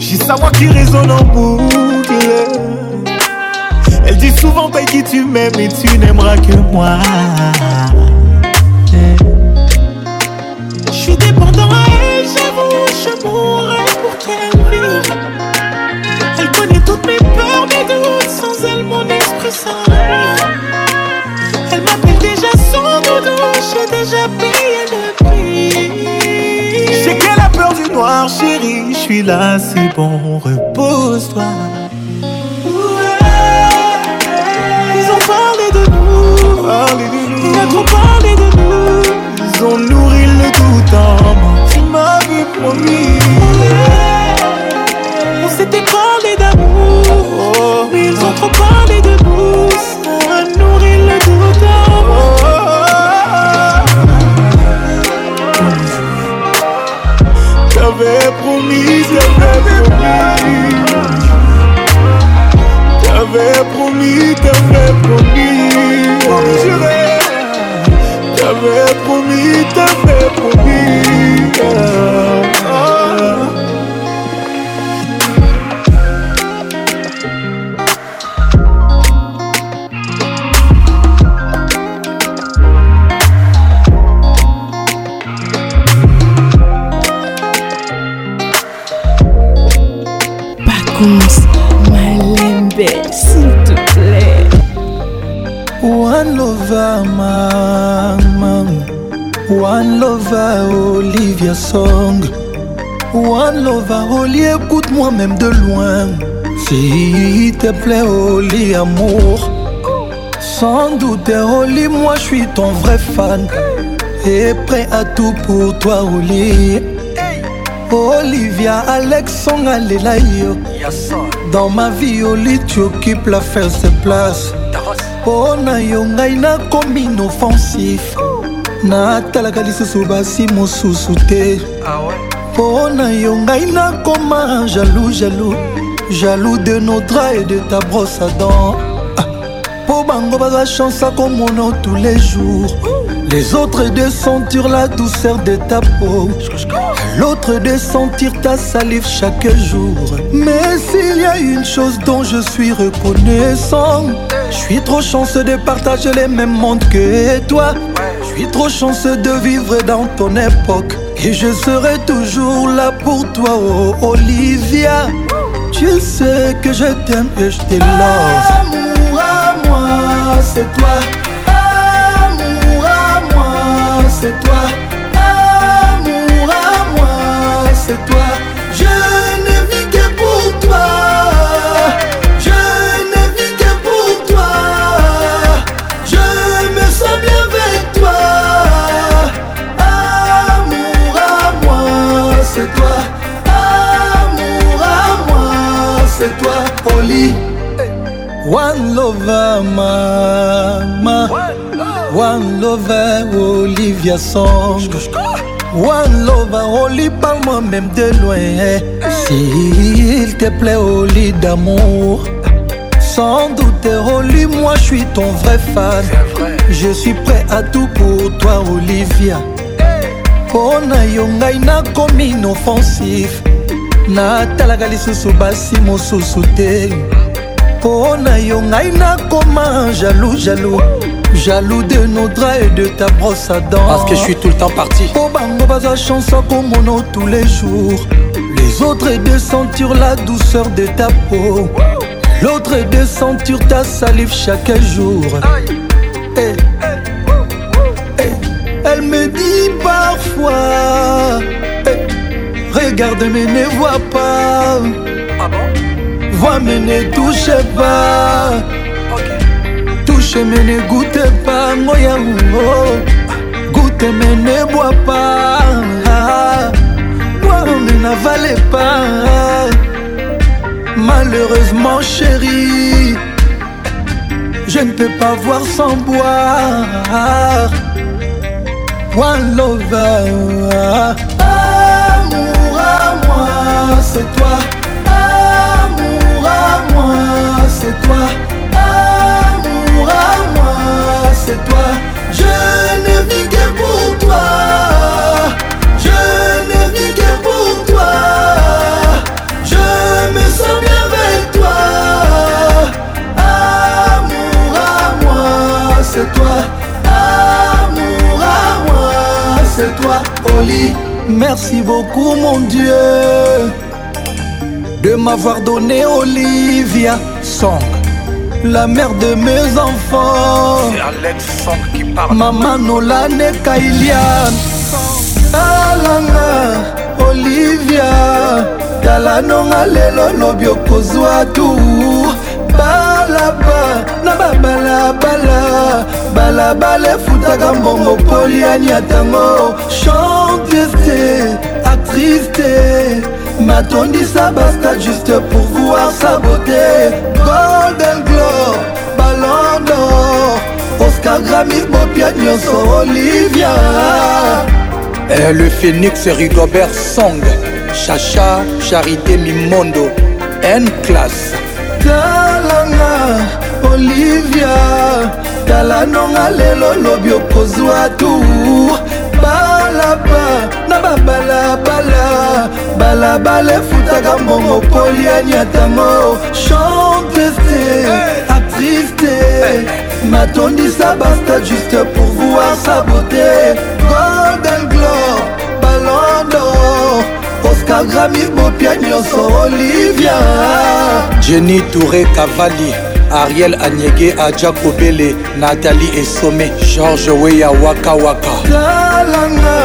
J'ai sa voix qui résonne en boucle. Elle dit souvent, qui tu m'aimes et tu n'aimeras que moi. Je suis dépendant à elle, j'avoue, je mourrais pour qu'elle vive. Elle connaît toutes mes peurs, mes doutes, sans elle, mon esprit va Elle m'appelle déjà son doudou, j'ai déjà payé le j'ai qu'à la peur du noir, chérie. Je suis là, c'est bon, repose-toi. Ils ont parlé de nous. Ils ont trop parlé de nous. Ils ont nourri le doute en moi. Tu m'avais promis. On s'était parlé d'amour. Mais oh. ils ont trop parlé. promis t'avais promis T'avais promis, t'avais promis Promis j'irai T'avais promis, t'avais promis lover, Olivia Song. One lover, Oli, écoute-moi même de loin. S'il te plaît, Oli, amour. Sans doute, Oli, moi je suis ton vrai fan. Et prêt à tout pour toi, Oli. Olivia Alexon alela yo dans ma vie oli tu occupes la first place mpo oh, na yo ngai nakomi inoffensif natalaka lisusu basi mosusu te ah mpo na yo ngai nakoma jalou jalou jalou de nodra et de ta brosse à dent mpo ah, bango baza chance akomona tous les jours les autres de sentir la douceur de ta peau l'autre de sentir ta salive chaque jour mais s'il y a une chose dont je suis reconnaissant je suis trop chanceux de partager les mêmes mondes que toi Je suis trop chanceux de vivre dans ton époque. Et je serai toujours là pour toi, oh Olivia. Tu sais que je t'aime et je t'ai Amour à moi, c'est toi. mama One lover Olivia Song One lover Oli parle-moi même de loin S'il te plaît Oli d'amour sans doute Oli, moi je suis ton vrai fan vrai. Je suis prêt à tout pour toi Olivia mpo na yo ngai nakomi inoffensif natalaka lisusu basi mosusu te mpo na yo ngai nakoma jaloux jaloux jaloux de nodra et de ta brosse à dents parce que je suis tout le temps parti po bango bazwa chance akomono tous les jours les autres et de sentir la douceur de ta peau l'autre est de sentir ta salive chaque jour hey. Eh, eh, hey. Eh. elle me dit parfois hey. regarde mais ne vois pas Bois mais ne touchez pas. Touchez, mais ne goûtez pas. Moya oh, oh. Goûtez, mais ne bois pas. Bois, mais n'avalez pas. Malheureusement, chérie, je ne peux pas voir sans boire. One lover, amour à moi, c'est toi. c'est toi. Amour à moi, c'est toi. Je ne vis que pour toi. Je ne vis que pour toi. Je me sens bien avec toi. Amour à moi, c'est toi. Amour à moi, c'est toi. Oli, merci beaucoup mon Dieu. de m'avoir donné Olivia Song, la mère de mes enfants. C'est qui parle. Maman Nolane Kailian. Alanga, ah Olivia, talanonga lelo lobi okozwa tu. Balaba, na babalabala, balabala efutaka mbongo poliani atango. Chanteuse te, actrice te. natondisa basta juste pour voir sa beauté golden globe ballon d'or oscar gramis bopia nyonso olivia eh, le phénix rigobert song chacha charité mimondo n classe talanga olivia tala nonga lelo lobi okozwa tour balaba na babalabala wana balabala efutaka mbongo poliani atango chantes te actrice te matondisa basta juste pour voir sa beauté golden globe balondo oscar gramis bopia nyonso olivia jenny touré cavali ariel anyege aja kobele nathalie esome george weya wakawaka talanga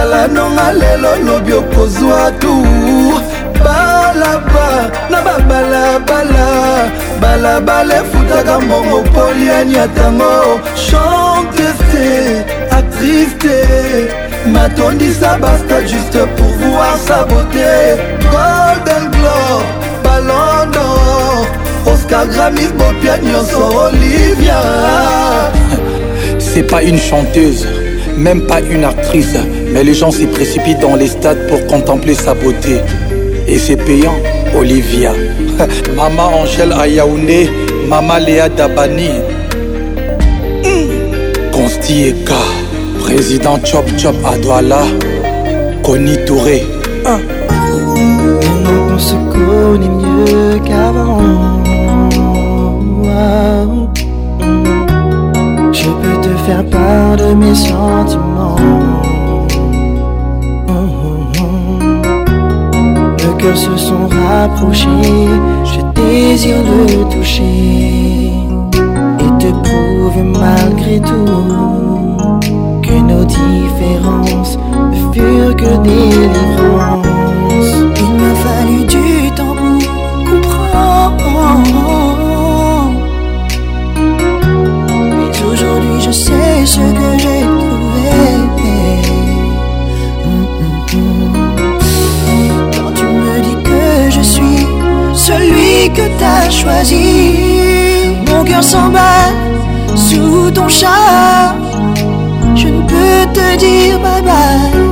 tala nonga lelo lobi okozwa tu balaba na babalabala balabala efutaka mbongo poliani atango chante te actrive te matondisa basta juste pour voir sa beauté golden glor ballon d'or oscar gramis bopia nyonso olivia c'est pas une chanteuse même pas une actrice Mais les gens s'y précipitent dans les stades pour contempler sa beauté. Et c'est payant, Olivia. Mama Angèle Ayaoune, Mama Léa Dabani. Consti hmm. Eka, président Chop Chop Adwala Connie Touré. On se connaît mieux qu'avant. Je peux te faire part de mes sentiments. cœurs se sont rapprochés. Je désire le toucher et te prouver malgré tout que nos différences ne furent que des délivrances. Il m'a fallu du temps pour comprendre. Mais aujourd'hui je sais ce que j'ai que t'as choisi. Mon cœur s'emballe sous ton charme. Je ne peux te dire bye bye.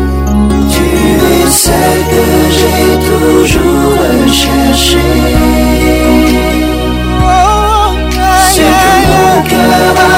Tu es celle que j'ai toujours cherché Oh, que mon cœur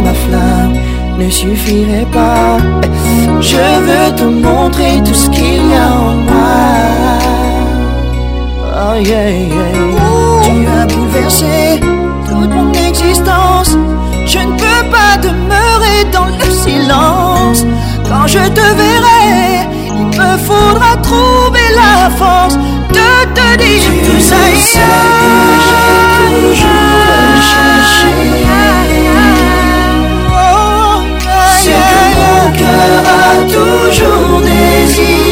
ma flamme ne suffirait pas. Je veux te montrer tout ce qu'il y a en moi. Oh, oh, tu as bouleversé toute mon existence. Je ne peux pas demeurer dans le silence. Quand je te verrai, il me faudra trouver la force de te dire. tout ça. que j'ai toujours toujours désiré.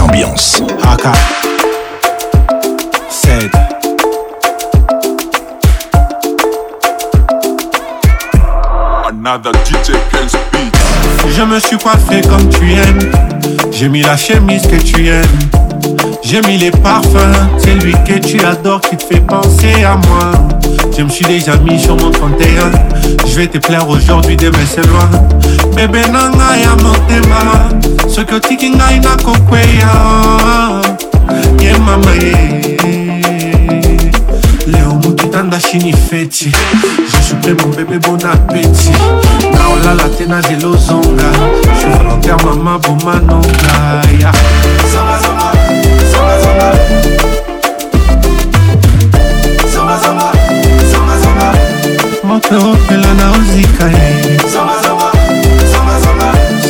Ambiance. Haka. Je me suis pas fait comme tu aimes. J'ai mis la chemise que tu aimes. J'ai mis les parfums. C'est lui que tu adores qui te fait penser à moi. Je me suis déjà mis sur mon 31 Je vais te plaire aujourd'hui, demain c'est loin Bébé nanga ya motema Soki otiki ngai nakokweya Ye mama ye Leo mokitanda shini feti Je suis prêt mon bébé bon appétit naolala te nazela ozonga Je suis volontaire mama bomanonga ya yeah. opelopela naozika ye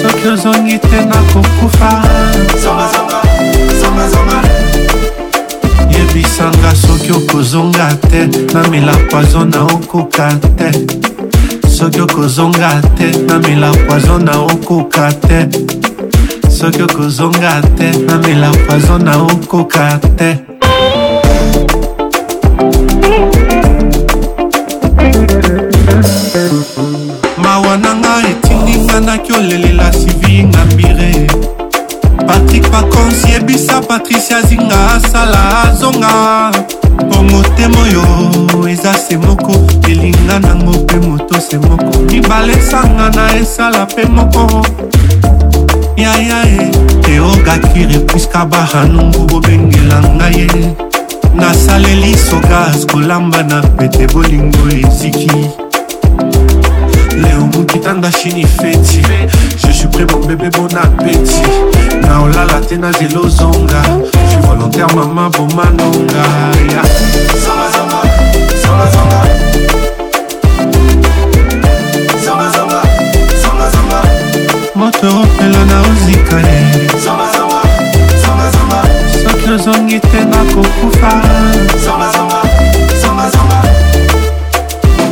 soki ozongi te nakokufa yebisanga soki okozonga te namela poizo na okoka te soki okozonga te namela poizo na okoka te soki okozonga te namela poizo na okoka te balesanga na esala mpe moko yaya e teogakire puiska bahanungu bobengela ngai ye nasaleli sogas kolamba na pete bolingo eziki leo mokitanda shini feti je suis prêt mon bébé bon appétit na olala te na zelo ozonga je suis volontaire mama bomanonga yeah. moto opelo naozikale soki ozongi te nakokufa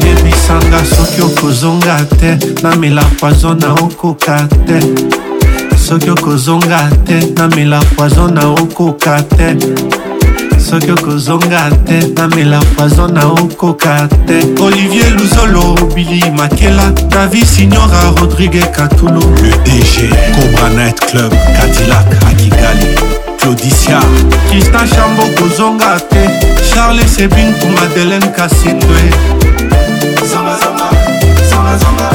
yebisanga soki okozonga te namela poizo na okoka te soki okozonga te namela poizo na okoka te soki okozonga te namela poison na okoka te olivier luzolo bili makela davi signora rodrigue katulu le dg cobra night club cadillac akigali claudicia kristan chambo kozonga te charles sebin tu madeleine kasindwe zangazanga zangazanga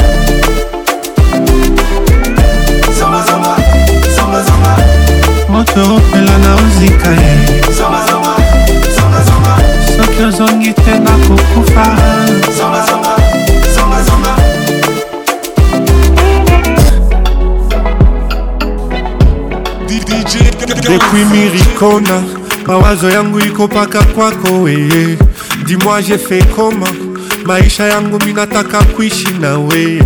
moto opela na ozika ye zanga, zanga. nazongi te nakokufa depuis mirikona mawazo yangu ikopaka kwako weye eh, eh. dimoi je fait comment maisha yangu minataka kuishi na weye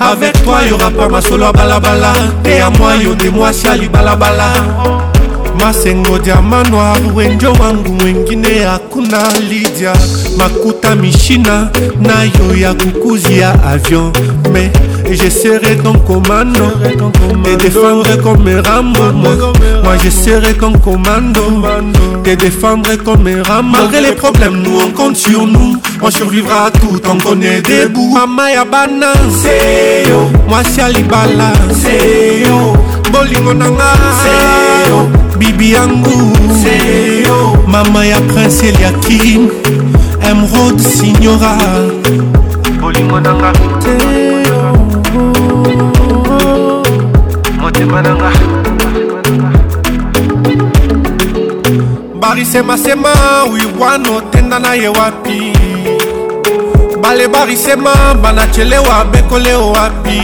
avec toi y'aura pas masolo ya balabala te ya mwa yo nde mwasi alibalabala masengo diama noir wenjo wangu mwengine hakuna lidia makuta mishina nayo ya kukuzi ya avion mais je serai ton commando te défendre comme rambo moi je serai ton commando te défendre comme rambo malgré les problèmes nous on compte sur nous on survivra tout on connaît debout mama ya bana seyo mwasi alibala seyo bolingo nanga seyo bibi yangu mama ya prince eliakim emrod signora bolingo nanga motema nanga barisemasema wiwana otenda na ye wapi bale barisema banachelewa bekole wapi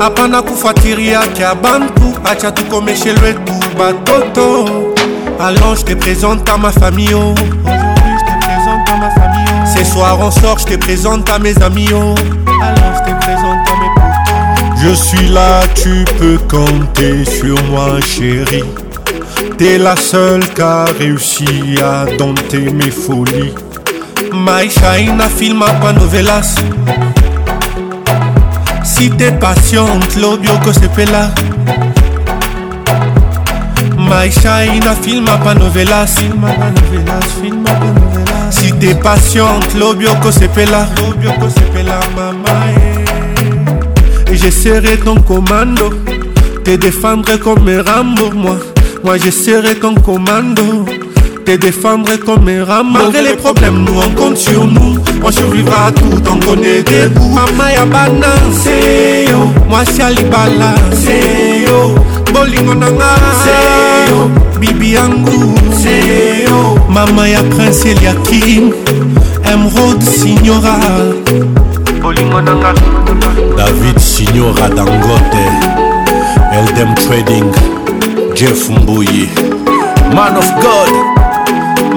apana kufuatiria kya bantu A tu comme chez le tout batoto Alors je te présente à ma famille oh. Aujourd'hui je te présente à ma famille oh. Ce soir on sort, je te présente à mes amis oh. Alors je te présente à mes potos Je suis là, tu peux compter sur moi chérie T'es la seule qui a réussi à dompter mes folies My filma pas novelas Si t'es patiente, l'audio que c'est fait là Maisha ina filma filmé novelas novelas si t'es patiente lobioko que c'est mama eh. et je serai ton commando te défendre comme Rambo moi moi je serai ton commando te défendre comme un rambo Malgré les problèmes, nous on compte sur nous On survivra tout, on connaît des coups Mama ya banane, yo Moi c'est Alibala, bolingo na nga bibi yangu mama ya prince eliakim emrod signora bolingo na nga david signora dangote eldem trading jeff mbuyi man of god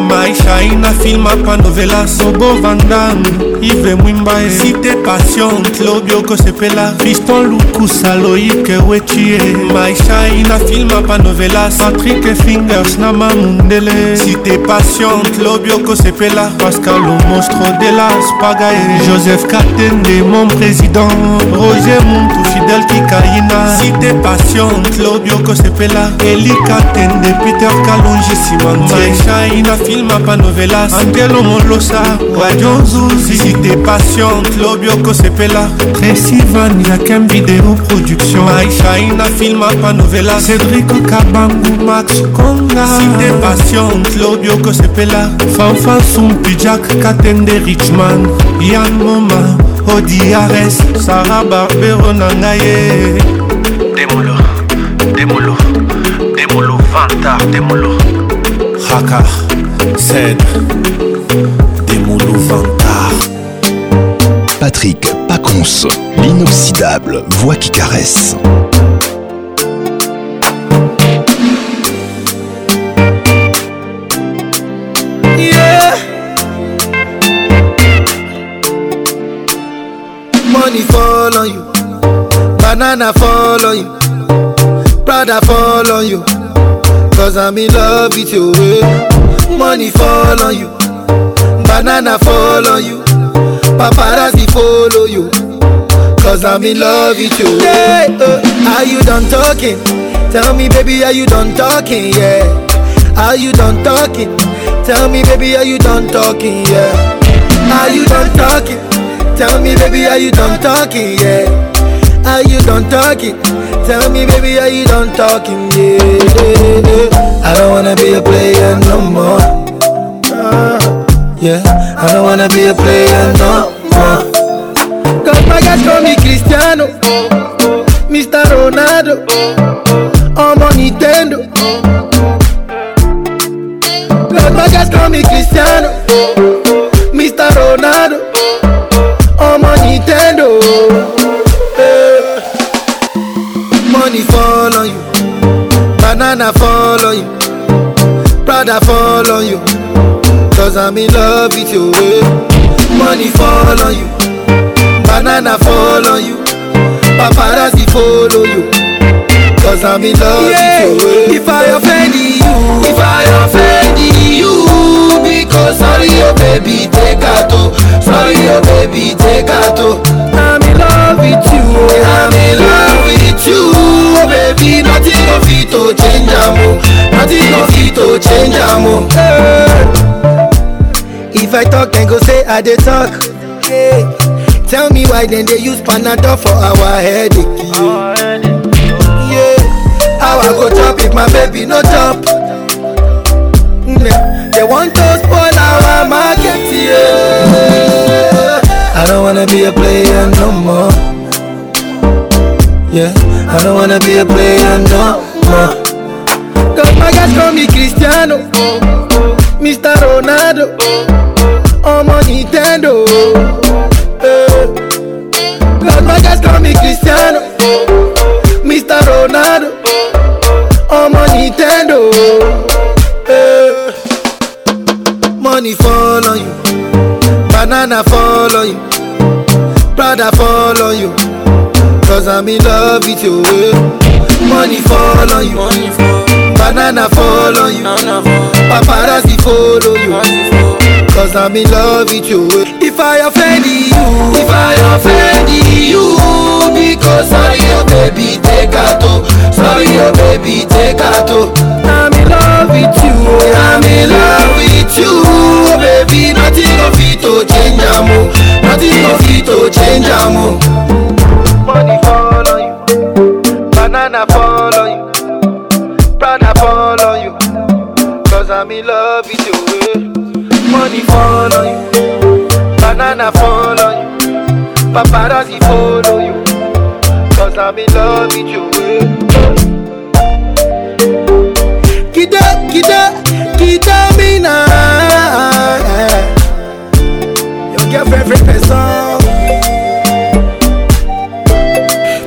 maisha ina filma pandovela sobo vandamu ivre mwimba esite patiente lobio kosepela fiston lukusa loike wetie maishai na filma panovelas patrik fingers na mamundele site patiente lobio kosepela pascal omostro de las pagae joseph katende mon président roger muntu fidel kikaina site patiente lobio kosepela elikatende peter kalonge siman maishai na filma panovelas angelo molosa radio zuzi kite patiente lobi okosepela resivan yakem video production aishaina film apa novela cedriko kabangu max konga kite patiente lobi okosepela fanfan sumpi jack katende richman yan moma odiares sara barbero na ngai ye demolo demolo demolo vanta demolo haka sed demolo vanta Patrick Paconce, l'inoxydable voix qui caresse. Yeah. Money fall on you, banana fall on you, Prada fall on you, cause I'm in love with you. Money fall on you, banana fall on you. paparazzi follow you. Cause I'm in love with you. Yeah, uh, are you done talking? Tell me, baby, are you done talking? Yeah. Are you done talking? Tell me, baby, are you done talking? Yeah. Are you done talking? Tell me, baby, are you done talking? Yeah. Are you done talking? Tell me, baby, are you done talking? Yeah. yeah. I don't wanna be a player no more. Yeah, I don't wanna be a player no more. my con mi Cristiano, Mr. Ronaldo, Omo Nintendo. my con mi Cristiano, Mr. Ronaldo. I'm in love with your way. Eh. Money fall on you, banana fall on you, paparazzi follow you. Cause I'm in love yeah. with your way. Eh. If I offend you, if I offend you, because sorry, oh baby, take a toe. Sorry, oh baby, take a toe. I'm in love with you. Eh. I'm in love with you, oh baby. Nothing of it to change, amo. Nothing of it to change, amo. Hey. If I talk, then go say I dey talk. Yeah. Tell me why then they use Panadol for our headache. Yeah. yeah. How I go chop if my baby no chop? Yeah. They want to spoil our market. Yeah. I don't wanna be a player no more. Yeah. I don't wanna be a player no more. Cause my guys call me Cristiano. mr ronaldo ọmọ nintendo eh, las vegas call me cristiano mr ronaldo ọmọ nintendo. Eh, money fall on you banana fall on you prada fall on you cause i'm in love with you. Eh. money fall on you. Money fall. Banana follow you. Paparazzi follow you. Cause I'm in love with you. If I offend you, if I offend you, because sorry, oh baby, take a toe. Sorry, oh baby, take a toe. I'm in love with you. I'm in love with you, oh baby. Nothing of it to change, amo. Nothing of it to change, amo. Money follow you. Banana follow Now me love it away. Money fall on you, banana fall on you, paparazzi follow you. Cause I'm in love with you. Kida, kida, kida me now. You give every person.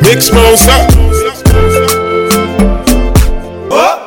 Big Smosa.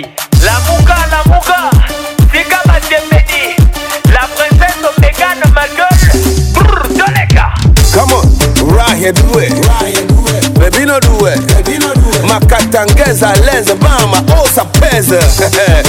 Medi. La Mouga, la Mouga, c'est Kabatia Medi. La princesse Omegane, ma gueule, brrr, Doleka. Come on, rahe Raya Doué. Baby no Doué. Makatangeza, lens bama, osa pèse.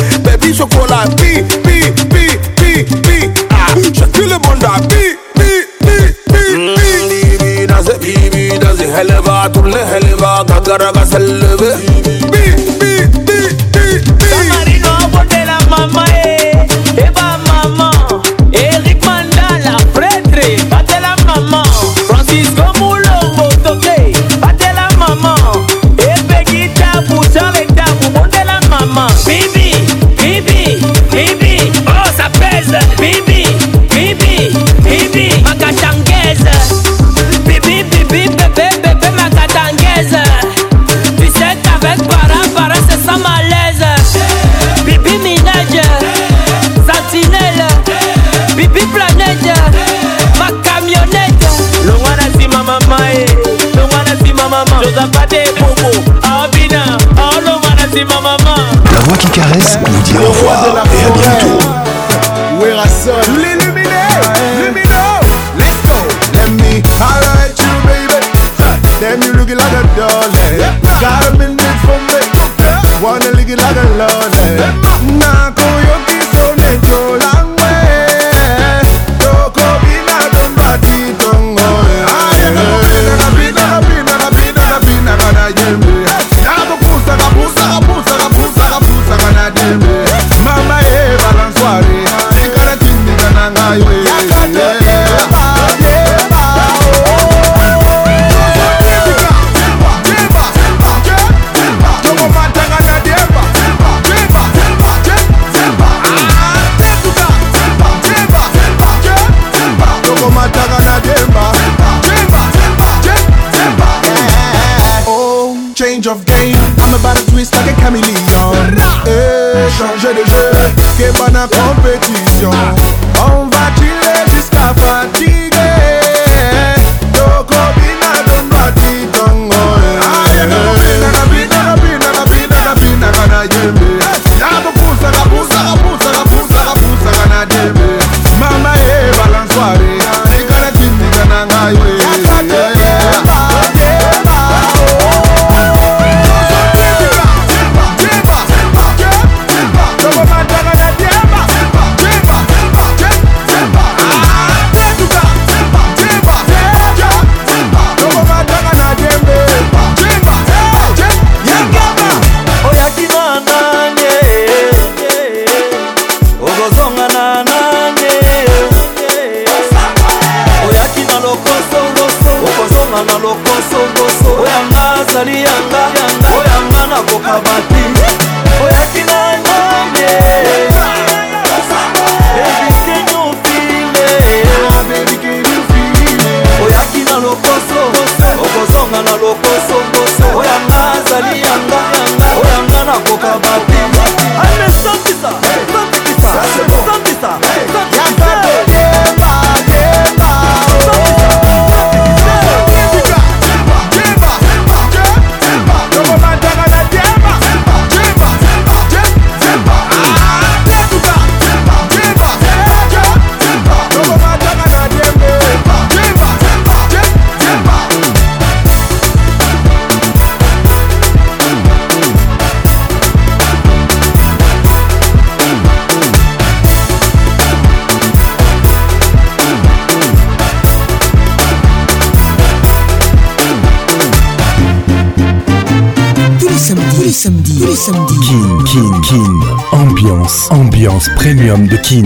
ambiance, premium de Kin.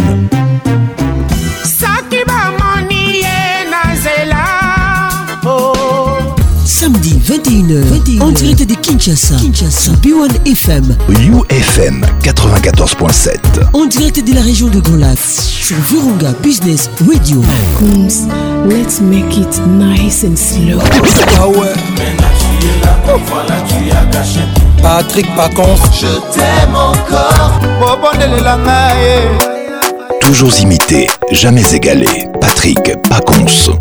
Samedi 21h, 21h, en direct de Kinshasa, Kinshasa, B1 FM, UFM 94.7, en direct de la région de Golas. sur Virunga Business Radio. Combs, let's make it nice and slow. Ah ouais. Patrick Pacons. Je t'aime encore. Eh. Toujours imité, jamais égalé. Patrick Pacons.